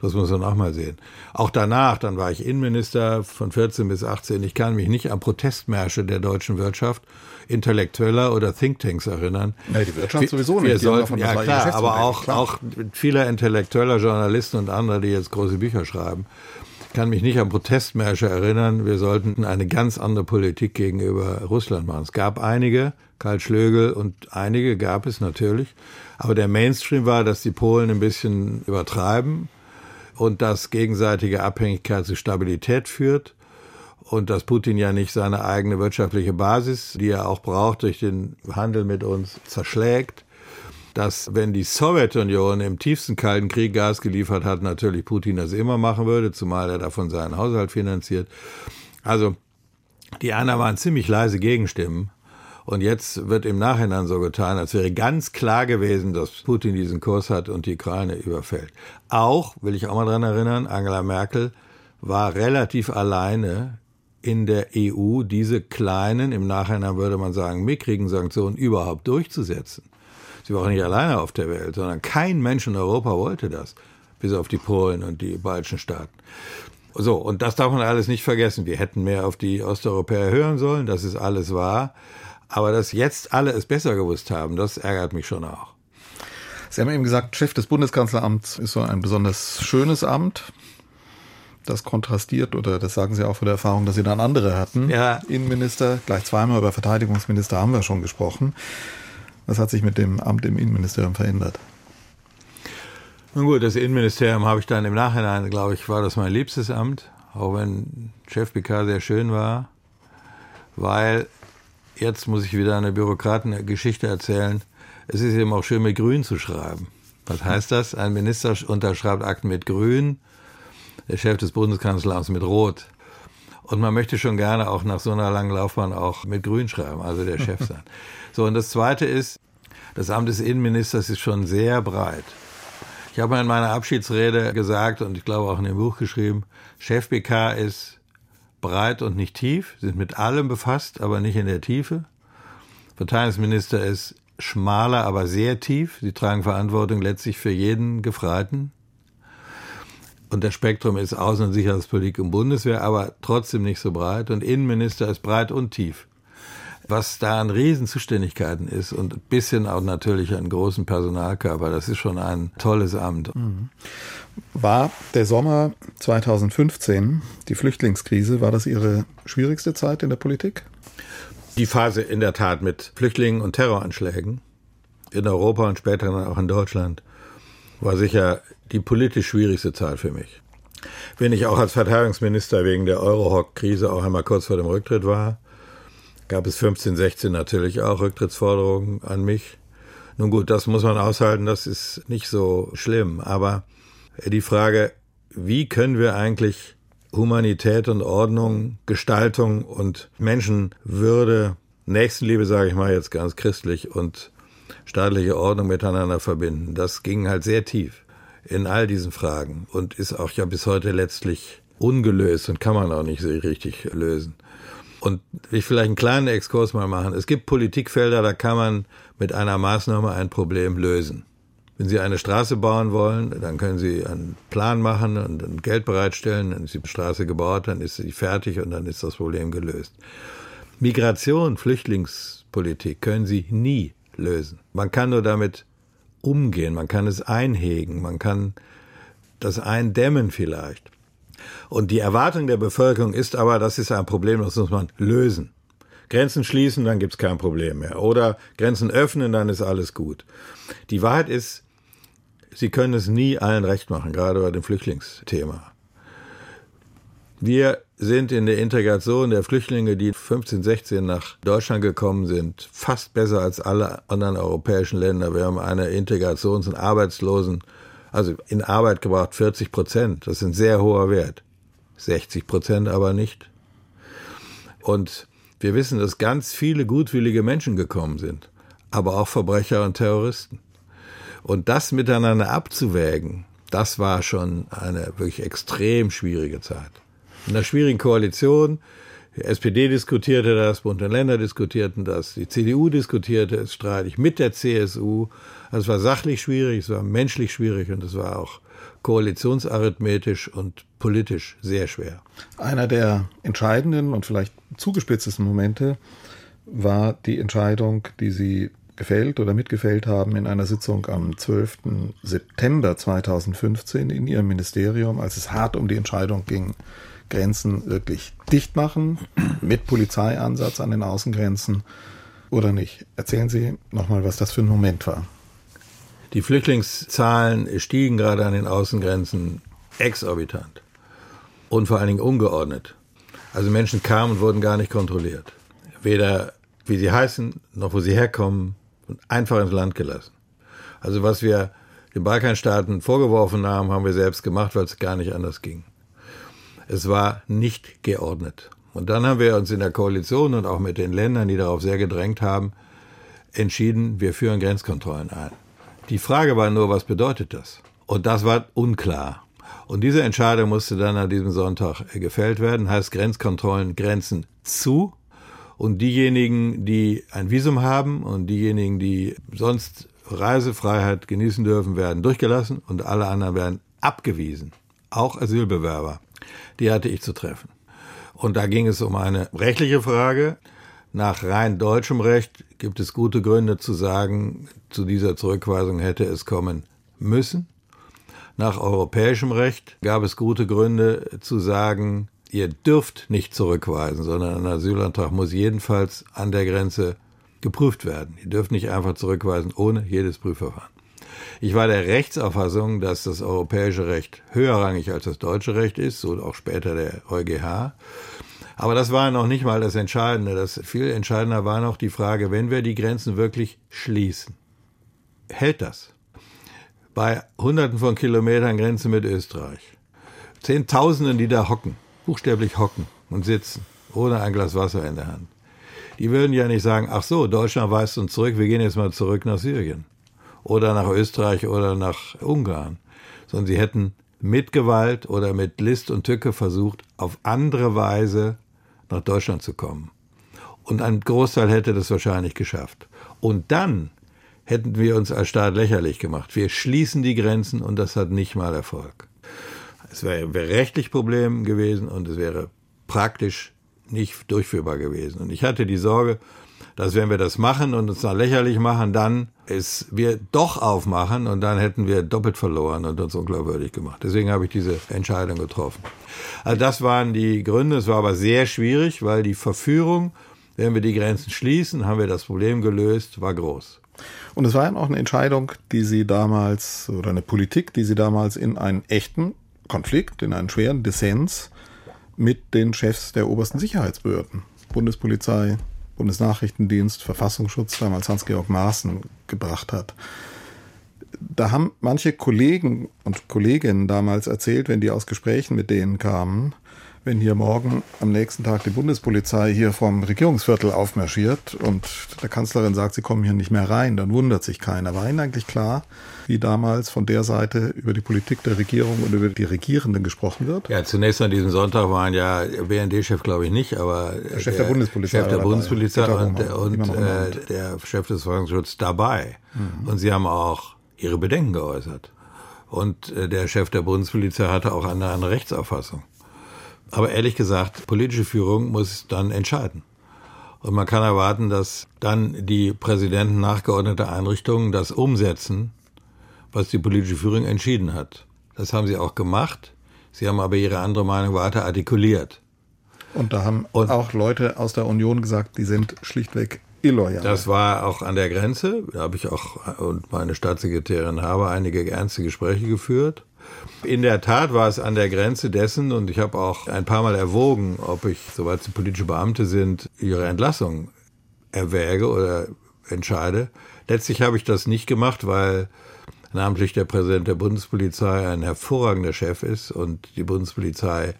Das muss man auch mal sehen. Auch danach, dann war ich Innenminister von 14 bis 18. Ich kann mich nicht an Protestmärsche der deutschen Wirtschaft, Intellektueller oder Thinktanks erinnern. Ja, die Wirtschaft sowieso nicht. Wir sollten, ja klar, aber auch, klar. auch vieler intellektueller Journalisten und andere, die jetzt große Bücher schreiben. Ich kann mich nicht an Protestmärsche erinnern. Wir sollten eine ganz andere Politik gegenüber Russland machen. Es gab einige, Karl Schlögel und einige gab es natürlich. Aber der Mainstream war, dass die Polen ein bisschen übertreiben und dass gegenseitige Abhängigkeit zu Stabilität führt und dass Putin ja nicht seine eigene wirtschaftliche Basis, die er auch braucht, durch den Handel mit uns zerschlägt. Dass, wenn die Sowjetunion im tiefsten Kalten Krieg Gas geliefert hat, natürlich Putin das immer machen würde, zumal er davon seinen Haushalt finanziert. Also, die anderen waren ziemlich leise Gegenstimmen. Und jetzt wird im Nachhinein so getan, als wäre ganz klar gewesen, dass Putin diesen Kurs hat und die Ukraine überfällt. Auch, will ich auch mal dran erinnern, Angela Merkel war relativ alleine in der EU, diese kleinen, im Nachhinein würde man sagen, mickrigen Sanktionen überhaupt durchzusetzen. Sie war auch nicht alleine auf der Welt, sondern kein Mensch in Europa wollte das, bis auf die Polen und die baltischen Staaten. So, und das darf man alles nicht vergessen. Wir hätten mehr auf die Osteuropäer hören sollen, das ist alles wahr. Aber dass jetzt alle es besser gewusst haben, das ärgert mich schon auch. Sie haben eben gesagt, Chef des Bundeskanzleramts ist so ein besonders schönes Amt. Das kontrastiert, oder das sagen Sie auch von der Erfahrung, dass Sie dann andere hatten. Ja. Innenminister, gleich zweimal über Verteidigungsminister haben wir schon gesprochen. Was hat sich mit dem Amt im Innenministerium verändert? Nun gut, das Innenministerium habe ich dann im Nachhinein, glaube ich, war das mein liebstes Amt, auch wenn Chef PK sehr schön war, weil jetzt muss ich wieder eine Bürokratengeschichte erzählen. Es ist eben auch schön, mit Grün zu schreiben. Was heißt das? Ein Minister unterschreibt Akten mit Grün, der Chef des Bundeskanzlers mit Rot. Und man möchte schon gerne auch nach so einer langen Laufbahn auch mit Grün schreiben, also der Chef sein. So, und das Zweite ist, das Amt des Innenministers ist schon sehr breit. Ich habe mal in meiner Abschiedsrede gesagt und ich glaube auch in dem Buch geschrieben, Chef BK ist breit und nicht tief, sind mit allem befasst, aber nicht in der Tiefe. Verteidigungsminister ist schmaler, aber sehr tief. Sie tragen Verantwortung letztlich für jeden Gefreiten. Und das Spektrum ist Außen- und Sicherheitspolitik und Bundeswehr, aber trotzdem nicht so breit. Und Innenminister ist breit und tief. Was da an Riesenzuständigkeiten ist und ein bisschen auch natürlich einen großen Personalkörper, das ist schon ein tolles Amt. Mhm. War der Sommer 2015, die Flüchtlingskrise, war das Ihre schwierigste Zeit in der Politik? Die Phase in der Tat mit Flüchtlingen und Terroranschlägen in Europa und später dann auch in Deutschland war sicher die politisch schwierigste Zeit für mich. Wenn ich auch als Verteidigungsminister wegen der Eurohock-Krise auch einmal kurz vor dem Rücktritt war, gab es 15, 16 natürlich auch Rücktrittsforderungen an mich. Nun gut, das muss man aushalten, das ist nicht so schlimm. Aber die Frage, wie können wir eigentlich Humanität und Ordnung, Gestaltung und Menschenwürde, Nächstenliebe, sage ich mal jetzt ganz christlich, und staatliche Ordnung miteinander verbinden, das ging halt sehr tief in all diesen Fragen und ist auch ja bis heute letztlich ungelöst und kann man auch nicht so richtig lösen. Und ich vielleicht einen kleinen Exkurs mal machen. Es gibt Politikfelder, da kann man mit einer Maßnahme ein Problem lösen. Wenn Sie eine Straße bauen wollen, dann können Sie einen Plan machen und Geld bereitstellen, dann ist die Straße gebaut, dann ist sie fertig und dann ist das Problem gelöst. Migration, Flüchtlingspolitik können Sie nie lösen. Man kann nur damit umgehen, man kann es einhegen, man kann das eindämmen vielleicht. Und die Erwartung der Bevölkerung ist aber, das ist ein Problem, das muss man lösen. Grenzen schließen, dann gibt's kein Problem mehr. Oder Grenzen öffnen, dann ist alles gut. Die Wahrheit ist, Sie können es nie allen recht machen, gerade bei dem Flüchtlingsthema. Wir sind in der Integration der Flüchtlinge, die 15, 16 nach Deutschland gekommen sind, fast besser als alle anderen europäischen Länder. Wir haben eine Integrations- und Arbeitslosen, also in Arbeit gebracht 40 Prozent. Das ist ein sehr hoher Wert. 60 Prozent aber nicht. Und wir wissen, dass ganz viele gutwillige Menschen gekommen sind, aber auch Verbrecher und Terroristen. Und das miteinander abzuwägen, das war schon eine wirklich extrem schwierige Zeit in einer schwierigen Koalition. Die SPD diskutierte das, Bund und Länder diskutierten das, die CDU diskutierte es streitig mit der CSU. Also es war sachlich schwierig, es war menschlich schwierig und es war auch koalitionsarithmetisch und politisch sehr schwer. Einer der entscheidenden und vielleicht zugespitztesten Momente war die Entscheidung, die Sie gefällt oder mitgefällt haben in einer Sitzung am 12. September 2015 in Ihrem Ministerium, als es hart um die Entscheidung ging, Grenzen wirklich dicht machen, mit Polizeieinsatz an den Außengrenzen oder nicht. Erzählen Sie nochmal, was das für ein Moment war. Die Flüchtlingszahlen stiegen gerade an den Außengrenzen exorbitant und vor allen Dingen ungeordnet. Also Menschen kamen und wurden gar nicht kontrolliert. Weder wie sie heißen, noch wo sie herkommen, und einfach ins Land gelassen. Also was wir den Balkanstaaten vorgeworfen haben, haben wir selbst gemacht, weil es gar nicht anders ging. Es war nicht geordnet. Und dann haben wir uns in der Koalition und auch mit den Ländern, die darauf sehr gedrängt haben, entschieden, wir führen Grenzkontrollen ein. Die Frage war nur, was bedeutet das? Und das war unklar. Und diese Entscheidung musste dann an diesem Sonntag gefällt werden, heißt Grenzkontrollen, Grenzen zu. Und diejenigen, die ein Visum haben und diejenigen, die sonst Reisefreiheit genießen dürfen, werden durchgelassen und alle anderen werden abgewiesen. Auch Asylbewerber die hatte ich zu treffen. Und da ging es um eine rechtliche Frage. Nach rein deutschem Recht gibt es gute Gründe zu sagen, zu dieser Zurückweisung hätte es kommen müssen. Nach europäischem Recht gab es gute Gründe zu sagen, ihr dürft nicht zurückweisen, sondern ein Asylantrag muss jedenfalls an der Grenze geprüft werden. Ihr dürft nicht einfach zurückweisen ohne jedes Prüfverfahren. Ich war der Rechtsauffassung, dass das europäische Recht höherrangig als das deutsche Recht ist, so auch später der EuGH. Aber das war noch nicht mal das Entscheidende. Das viel entscheidender war noch die Frage, wenn wir die Grenzen wirklich schließen, hält das? Bei Hunderten von Kilometern Grenze mit Österreich. Zehntausenden, die da hocken, buchstäblich hocken und sitzen, ohne ein Glas Wasser in der Hand. Die würden ja nicht sagen, ach so, Deutschland weist uns zurück, wir gehen jetzt mal zurück nach Syrien oder nach Österreich oder nach Ungarn, sondern sie hätten mit Gewalt oder mit List und Tücke versucht, auf andere Weise nach Deutschland zu kommen. Und ein Großteil hätte das wahrscheinlich geschafft. Und dann hätten wir uns als Staat lächerlich gemacht. Wir schließen die Grenzen und das hat nicht mal Erfolg. Es wäre, wäre rechtlich Problem gewesen und es wäre praktisch nicht durchführbar gewesen. Und ich hatte die Sorge, dass wenn wir das machen und uns dann lächerlich machen, dann es wir doch aufmachen und dann hätten wir doppelt verloren und uns unglaubwürdig gemacht. Deswegen habe ich diese Entscheidung getroffen. Also das waren die Gründe. Es war aber sehr schwierig, weil die Verführung, wenn wir die Grenzen schließen, haben wir das Problem gelöst, war groß. Und es war ja auch eine Entscheidung, die Sie damals, oder eine Politik, die Sie damals in einen echten Konflikt, in einen schweren Dissens mit den Chefs der obersten Sicherheitsbehörden, Bundespolizei, Bundesnachrichtendienst, Verfassungsschutz, damals Hans-Georg Maaßen, gebracht hat. Da haben manche Kollegen und Kolleginnen damals erzählt, wenn die aus Gesprächen mit denen kamen, wenn hier morgen am nächsten Tag die Bundespolizei hier vom Regierungsviertel aufmarschiert und der Kanzlerin sagt, sie kommen hier nicht mehr rein, dann wundert sich keiner. War Ihnen eigentlich klar, wie damals von der Seite über die Politik der Regierung und über die Regierenden gesprochen wird? Ja, zunächst an diesem Sonntag waren ja BND-Chef, glaube ich nicht, aber der Chef der, der Bundespolizei, Chef der Bundespolizei und, der, und äh, der Chef des Verfassungsschutzes dabei. Mhm. Und sie haben auch ihre Bedenken geäußert. Und äh, der Chef der Bundespolizei hatte auch eine andere Rechtsauffassung. Aber ehrlich gesagt, politische Führung muss dann entscheiden. Und man kann erwarten, dass dann die Präsidenten nachgeordneter Einrichtungen das umsetzen, was die politische Führung entschieden hat. Das haben sie auch gemacht. Sie haben aber ihre andere Meinung weiter artikuliert. Und da haben und auch Leute aus der Union gesagt, die sind schlichtweg illoyal. Das war auch an der Grenze. Da habe ich auch und meine Staatssekretärin habe einige ernste Gespräche geführt. In der Tat war es an der Grenze dessen und ich habe auch ein paar Mal erwogen, ob ich, soweit sie politische Beamte sind, ihre Entlassung erwäge oder entscheide. Letztlich habe ich das nicht gemacht, weil namentlich der Präsident der Bundespolizei ein hervorragender Chef ist und die Bundespolizei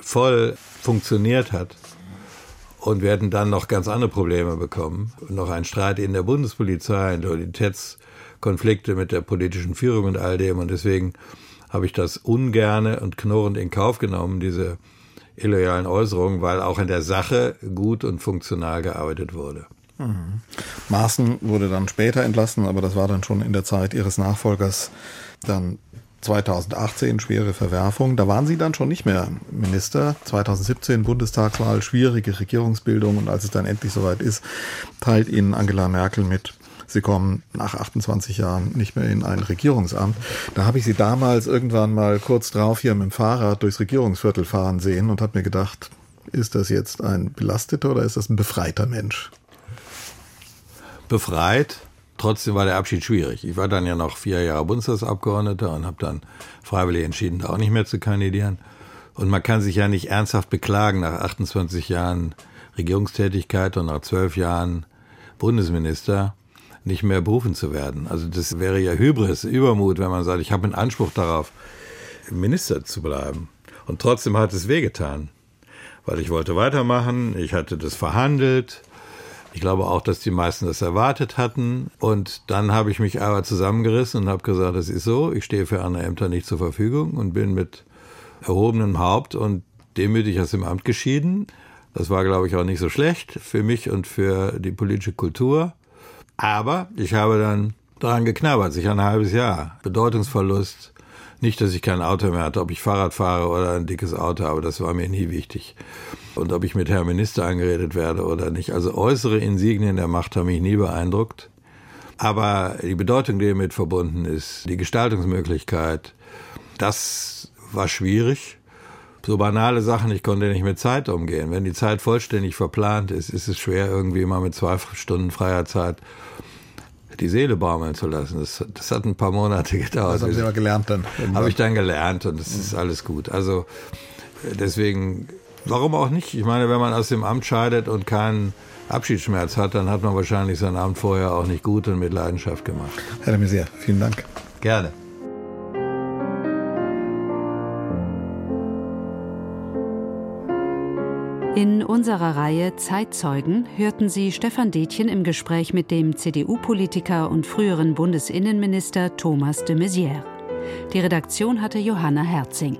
voll funktioniert hat. Und wir hätten dann noch ganz andere Probleme bekommen. Noch ein Streit in der Bundespolizei, ein Loyalitätskonflikte mit der politischen Führung und all dem. Und deswegen habe ich das ungerne und knurrend in Kauf genommen, diese illoyalen Äußerungen, weil auch in der Sache gut und funktional gearbeitet wurde. Mhm. Maaßen wurde dann später entlassen, aber das war dann schon in der Zeit ihres Nachfolgers dann 2018 schwere Verwerfung. Da waren Sie dann schon nicht mehr Minister. 2017 Bundestagswahl, schwierige Regierungsbildung und als es dann endlich soweit ist, teilt Ihnen Angela Merkel mit, Sie kommen nach 28 Jahren nicht mehr in ein Regierungsamt. Da habe ich Sie damals irgendwann mal kurz drauf hier mit dem Fahrrad durchs Regierungsviertel fahren sehen und habe mir gedacht, ist das jetzt ein belasteter oder ist das ein befreiter Mensch? Befreit. Trotzdem war der Abschied schwierig. Ich war dann ja noch vier Jahre Bundestagsabgeordneter und habe dann freiwillig entschieden, da auch nicht mehr zu kandidieren. Und man kann sich ja nicht ernsthaft beklagen nach 28 Jahren Regierungstätigkeit und nach zwölf Jahren Bundesminister, nicht mehr berufen zu werden. Also das wäre ja Hybris, Übermut, wenn man sagt, ich habe einen Anspruch darauf, Minister zu bleiben. Und trotzdem hat es wehgetan, weil ich wollte weitermachen, ich hatte das verhandelt. Ich glaube auch, dass die meisten das erwartet hatten. Und dann habe ich mich aber zusammengerissen und habe gesagt, das ist so, ich stehe für andere Ämter nicht zur Verfügung und bin mit erhobenem Haupt und demütig aus dem Amt geschieden. Das war, glaube ich, auch nicht so schlecht für mich und für die politische Kultur. Aber ich habe dann daran geknabbert, sich ein halbes Jahr. Bedeutungsverlust. Nicht, dass ich kein Auto mehr hatte, ob ich Fahrrad fahre oder ein dickes Auto, aber das war mir nie wichtig. Und ob ich mit Herrn Minister angeredet werde oder nicht. Also äußere Insignien der Macht haben mich nie beeindruckt. Aber die Bedeutung, die damit verbunden ist, die Gestaltungsmöglichkeit, das war schwierig. So banale Sachen, ich konnte nicht mit Zeit umgehen. Wenn die Zeit vollständig verplant ist, ist es schwer, irgendwie mal mit zwei Stunden freier Zeit die Seele baumeln zu lassen. Das, das hat ein paar Monate gedauert. Das haben Sie aber gelernt dann. Habe ich dann gelernt und es ist alles gut. Also deswegen, warum auch nicht? Ich meine, wenn man aus dem Amt scheidet und keinen Abschiedsschmerz hat, dann hat man wahrscheinlich sein Amt vorher auch nicht gut und mit Leidenschaft gemacht. Herr de Maizière, vielen Dank. Gerne. In unserer Reihe Zeitzeugen hörten Sie Stefan Detjen im Gespräch mit dem CDU-Politiker und früheren Bundesinnenminister Thomas de Maizière. Die Redaktion hatte Johanna Herzing.